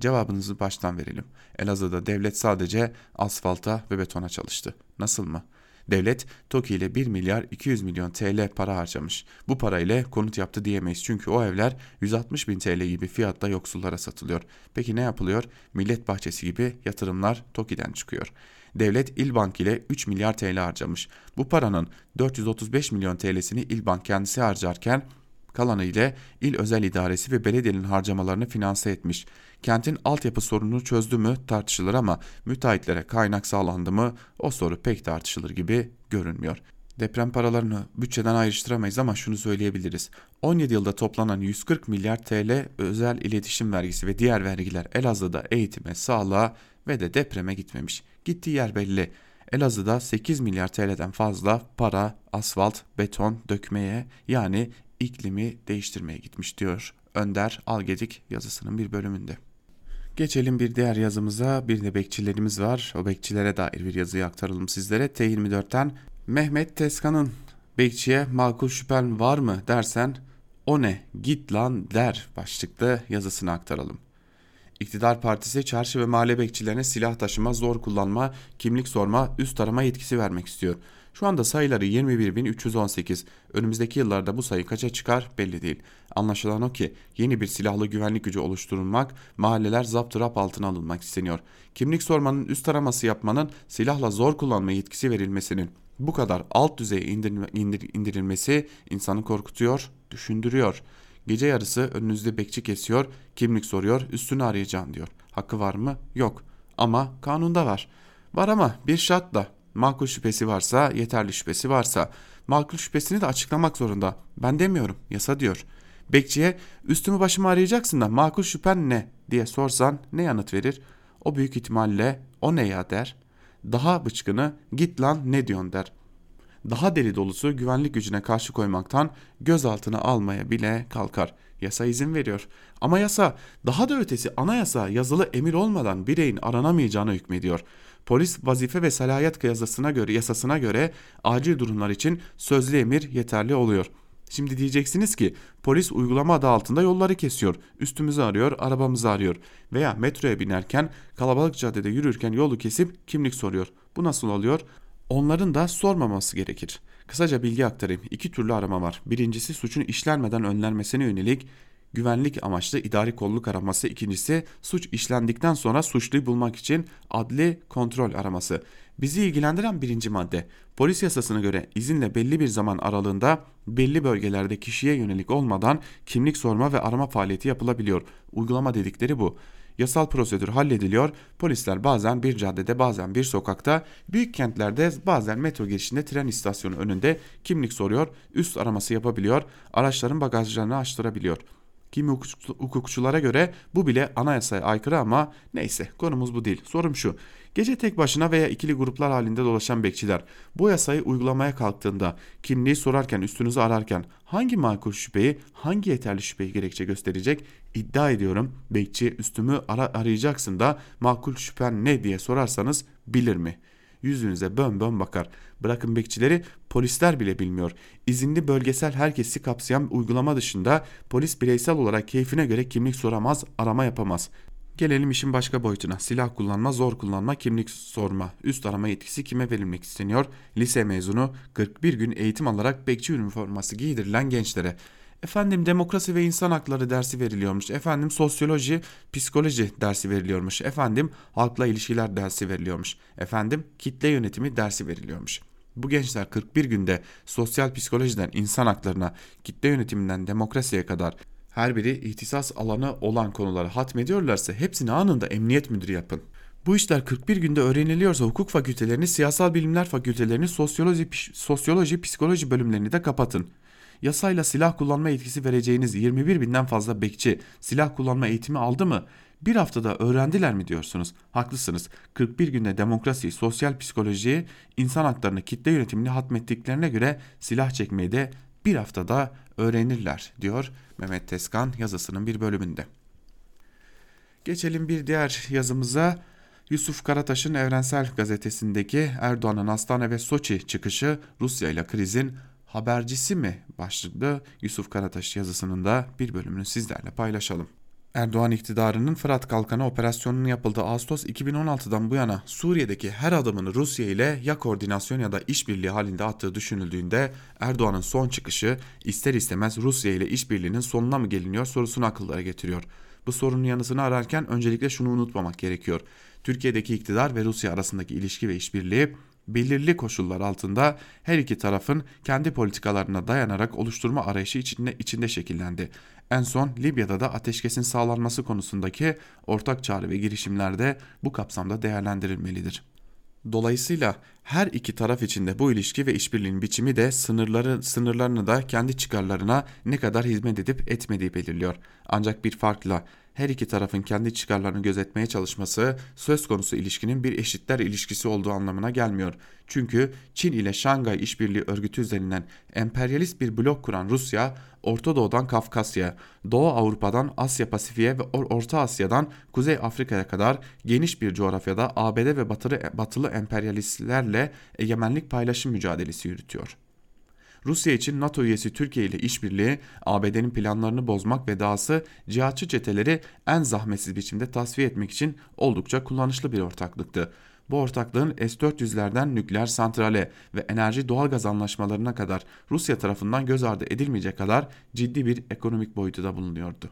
Cevabınızı baştan verelim. Elazığ'da devlet sadece asfalta ve betona çalıştı. Nasıl mı? Devlet TOKİ ile 1 milyar 200 milyon TL para harcamış. Bu para ile konut yaptı diyemeyiz çünkü o evler 160 bin TL gibi fiyatla yoksullara satılıyor. Peki ne yapılıyor? Millet bahçesi gibi yatırımlar TOKİ'den çıkıyor. Devlet İlbank ile 3 milyar TL harcamış. Bu paranın 435 milyon TL'sini İlbank kendisi harcarken kalanı ile il özel idaresi ve belediyenin harcamalarını finanse etmiş. Kentin altyapı sorununu çözdü mü tartışılır ama müteahhitlere kaynak sağlandı mı o soru pek tartışılır gibi görünmüyor. Deprem paralarını bütçeden ayrıştıramayız ama şunu söyleyebiliriz. 17 yılda toplanan 140 milyar TL özel iletişim vergisi ve diğer vergiler Elazığ'da eğitime, sağlığa ve de depreme gitmemiş. Gittiği yer belli. Elazığ'da 8 milyar TL'den fazla para, asfalt, beton dökmeye yani iklimi değiştirmeye gitmiş diyor Önder Algedik yazısının bir bölümünde. Geçelim bir diğer yazımıza. Bir de bekçilerimiz var. O bekçilere dair bir yazıyı aktaralım sizlere. T24'ten Mehmet Teskan'ın bekçiye makul şüphen var mı dersen o ne git lan der başlıklı yazısını aktaralım. İktidar partisi çarşı ve mahalle bekçilerine silah taşıma, zor kullanma, kimlik sorma, üst arama yetkisi vermek istiyor. Şu anda sayıları 21.318. Önümüzdeki yıllarda bu sayı kaça çıkar belli değil. Anlaşılan o ki yeni bir silahlı güvenlik gücü oluşturulmak, mahalleler zapt rap altına alınmak isteniyor. Kimlik sormanın üst araması yapmanın silahla zor kullanma yetkisi verilmesinin bu kadar alt düzeye indir, indir, indirilmesi insanı korkutuyor, düşündürüyor. Gece yarısı önünüzde bekçi kesiyor, kimlik soruyor, üstünü arayacağım diyor. Hakkı var mı? Yok. Ama kanunda var. Var ama bir şartla. Makul şüphesi varsa, yeterli şüphesi varsa. Makul şüphesini de açıklamak zorunda. Ben demiyorum, yasa diyor. Bekçiye üstümü başımı arayacaksın da makul şüphen ne diye sorsan ne yanıt verir? O büyük ihtimalle o ne ya der. Daha bıçkını git lan ne diyorsun der daha deli dolusu güvenlik gücüne karşı koymaktan gözaltına almaya bile kalkar. Yasa izin veriyor. Ama yasa daha da ötesi anayasa yazılı emir olmadan bireyin aranamayacağını hükmediyor. Polis vazife ve salahiyet yasasına göre yasasına göre acil durumlar için sözlü emir yeterli oluyor. Şimdi diyeceksiniz ki polis uygulama adı altında yolları kesiyor, üstümüzü arıyor, arabamızı arıyor veya metroya binerken kalabalık caddede yürürken yolu kesip kimlik soruyor. Bu nasıl oluyor? Onların da sormaması gerekir. Kısaca bilgi aktarayım. İki türlü arama var. Birincisi suçun işlenmeden önlenmesine yönelik güvenlik amaçlı idari kolluk araması. İkincisi suç işlendikten sonra suçluyu bulmak için adli kontrol araması. Bizi ilgilendiren birinci madde. Polis yasasına göre izinle belli bir zaman aralığında belli bölgelerde kişiye yönelik olmadan kimlik sorma ve arama faaliyeti yapılabiliyor. Uygulama dedikleri bu. Yasal prosedür hallediliyor. Polisler bazen bir caddede bazen bir sokakta, büyük kentlerde bazen metro girişinde tren istasyonu önünde kimlik soruyor, üst araması yapabiliyor, araçların bagajlarını açtırabiliyor. Kimi hukukçulara göre bu bile anayasaya aykırı ama neyse konumuz bu değil. Sorum şu. Gece tek başına veya ikili gruplar halinde dolaşan bekçiler bu yasayı uygulamaya kalktığında kimliği sorarken üstünüzü ararken hangi makul şüpheyi hangi yeterli şüpheyi gerekçe gösterecek iddia ediyorum bekçi üstümü ara arayacaksın da makul şüphen ne diye sorarsanız bilir mi? Yüzünüze bön bön bakar. Bırakın bekçileri polisler bile bilmiyor. İzinli bölgesel herkesi kapsayan uygulama dışında polis bireysel olarak keyfine göre kimlik soramaz, arama yapamaz. Gelelim işin başka boyutuna. Silah kullanma, zor kullanma, kimlik sorma, üst arama yetkisi kime verilmek isteniyor? Lise mezunu 41 gün eğitim alarak bekçi üniforması giydirilen gençlere. Efendim demokrasi ve insan hakları dersi veriliyormuş. Efendim sosyoloji, psikoloji dersi veriliyormuş. Efendim halkla ilişkiler dersi veriliyormuş. Efendim kitle yönetimi dersi veriliyormuş. Bu gençler 41 günde sosyal psikolojiden insan haklarına, kitle yönetiminden demokrasiye kadar her biri ihtisas alanı olan konuları hatmediyorlarsa hepsini anında emniyet müdürü yapın. Bu işler 41 günde öğreniliyorsa hukuk fakültelerini, siyasal bilimler fakültelerini, sosyoloji, sosyoloji, psikoloji bölümlerini de kapatın. Yasayla silah kullanma etkisi vereceğiniz 21 binden fazla bekçi silah kullanma eğitimi aldı mı? Bir haftada öğrendiler mi diyorsunuz? Haklısınız. 41 günde demokrasiyi, sosyal psikolojiyi, insan haklarını, kitle yönetimini hatmettiklerine göre silah çekmeyi de bir haftada öğrenirler diyor Mehmet Teskan yazısının bir bölümünde. Geçelim bir diğer yazımıza. Yusuf Karataş'ın Evrensel Gazetesi'ndeki Erdoğan'ın Astana ve Soçi çıkışı Rusya ile krizin habercisi mi başlıklı Yusuf Karataş yazısının da bir bölümünü sizlerle paylaşalım. Erdoğan iktidarının Fırat Kalkanı operasyonunun yapıldığı Ağustos 2016'dan bu yana Suriye'deki her adımını Rusya ile ya koordinasyon ya da işbirliği halinde attığı düşünüldüğünde Erdoğan'ın son çıkışı ister istemez Rusya ile işbirliğinin sonuna mı geliniyor sorusunu akıllara getiriyor. Bu sorunun yanısını ararken öncelikle şunu unutmamak gerekiyor. Türkiye'deki iktidar ve Rusya arasındaki ilişki ve işbirliği belirli koşullar altında her iki tarafın kendi politikalarına dayanarak oluşturma arayışı içinde, içinde şekillendi. En son Libya'da da ateşkesin sağlanması konusundaki ortak çağrı ve girişimlerde bu kapsamda değerlendirilmelidir. Dolayısıyla her iki taraf içinde bu ilişki ve işbirliğinin biçimi de sınırları sınırlarını da kendi çıkarlarına ne kadar hizmet edip etmediği belirliyor. Ancak bir farkla her iki tarafın kendi çıkarlarını gözetmeye çalışması söz konusu ilişkinin bir eşitler ilişkisi olduğu anlamına gelmiyor. Çünkü Çin ile Şangay İşbirliği Örgütü üzerinden emperyalist bir blok kuran Rusya, Orta Doğu'dan Kafkasya, Doğu Avrupa'dan Asya Pasifik'e ve Orta Asya'dan Kuzey Afrika'ya kadar geniş bir coğrafyada ABD ve batılı, batılı emperyalistlerle egemenlik paylaşım mücadelesi yürütüyor. Rusya için NATO üyesi Türkiye ile işbirliği ABD'nin planlarını bozmak ve dahası cihatçı çeteleri en zahmetsiz biçimde tasfiye etmek için oldukça kullanışlı bir ortaklıktı. Bu ortaklığın S-400'lerden nükleer santrale ve enerji doğalgaz anlaşmalarına kadar Rusya tarafından göz ardı edilmeyecek kadar ciddi bir ekonomik boyutu da bulunuyordu.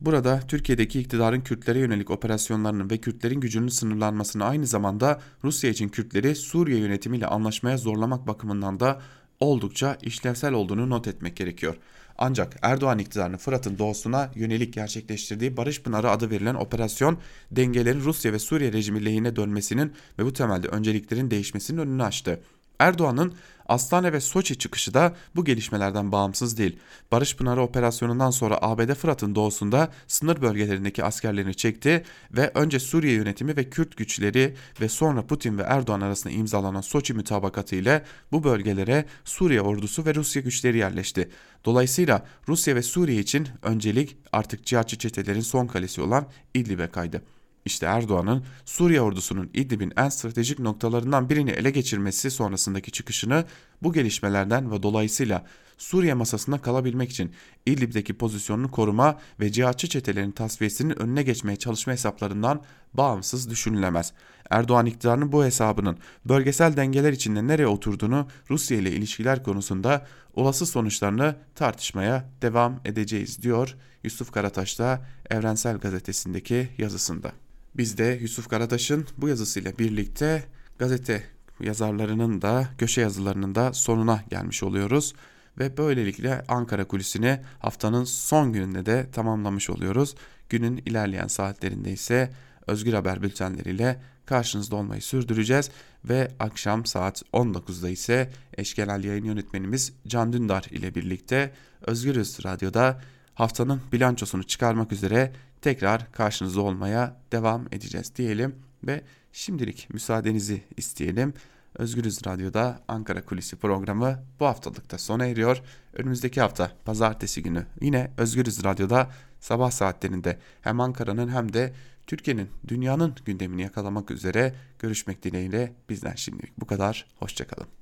Burada Türkiye'deki iktidarın Kürtlere yönelik operasyonlarının ve Kürtlerin gücünün sınırlanmasını aynı zamanda Rusya için Kürtleri Suriye yönetimiyle anlaşmaya zorlamak bakımından da oldukça işlevsel olduğunu not etmek gerekiyor. Ancak Erdoğan iktidarının Fırat'ın doğusuna yönelik gerçekleştirdiği Barış Pınarı adı verilen operasyon dengelerin Rusya ve Suriye rejimi lehine dönmesinin ve bu temelde önceliklerin değişmesinin önünü açtı. Erdoğan'ın Astane ve Soçi çıkışı da bu gelişmelerden bağımsız değil. Barış Pınarı operasyonundan sonra ABD Fırat'ın doğusunda sınır bölgelerindeki askerlerini çekti ve önce Suriye yönetimi ve Kürt güçleri ve sonra Putin ve Erdoğan arasında imzalanan Soçi mütabakatı ile bu bölgelere Suriye ordusu ve Rusya güçleri yerleşti. Dolayısıyla Rusya ve Suriye için öncelik artık cihatçı çetelerin son kalesi olan İdlib'e kaydı. İşte Erdoğan'ın Suriye ordusunun İdlib'in en stratejik noktalarından birini ele geçirmesi sonrasındaki çıkışını bu gelişmelerden ve dolayısıyla Suriye masasında kalabilmek için İdlib'deki pozisyonunu koruma ve cihatçı çetelerin tasfiyesinin önüne geçmeye çalışma hesaplarından bağımsız düşünülemez. Erdoğan iktidarının bu hesabının bölgesel dengeler içinde nereye oturduğunu Rusya ile ilişkiler konusunda olası sonuçlarını tartışmaya devam edeceğiz diyor Yusuf Karataş da Evrensel Gazetesi'ndeki yazısında. Biz de Yusuf Karataş'ın bu yazısıyla birlikte gazete yazarlarının da köşe yazılarının da sonuna gelmiş oluyoruz. Ve böylelikle Ankara kulisini haftanın son gününde de tamamlamış oluyoruz. Günün ilerleyen saatlerinde ise Özgür Haber bültenleriyle karşınızda olmayı sürdüreceğiz. Ve akşam saat 19'da ise eşkenal yayın yönetmenimiz Can Dündar ile birlikte Özgürüz Radyo'da haftanın bilançosunu çıkarmak üzere tekrar karşınızda olmaya devam edeceğiz diyelim ve şimdilik müsaadenizi isteyelim. Özgürüz Radyo'da Ankara Kulisi programı bu haftalıkta sona eriyor. Önümüzdeki hafta pazartesi günü yine Özgürüz Radyo'da sabah saatlerinde hem Ankara'nın hem de Türkiye'nin, dünyanın gündemini yakalamak üzere görüşmek dileğiyle bizden şimdilik bu kadar. Hoşçakalın.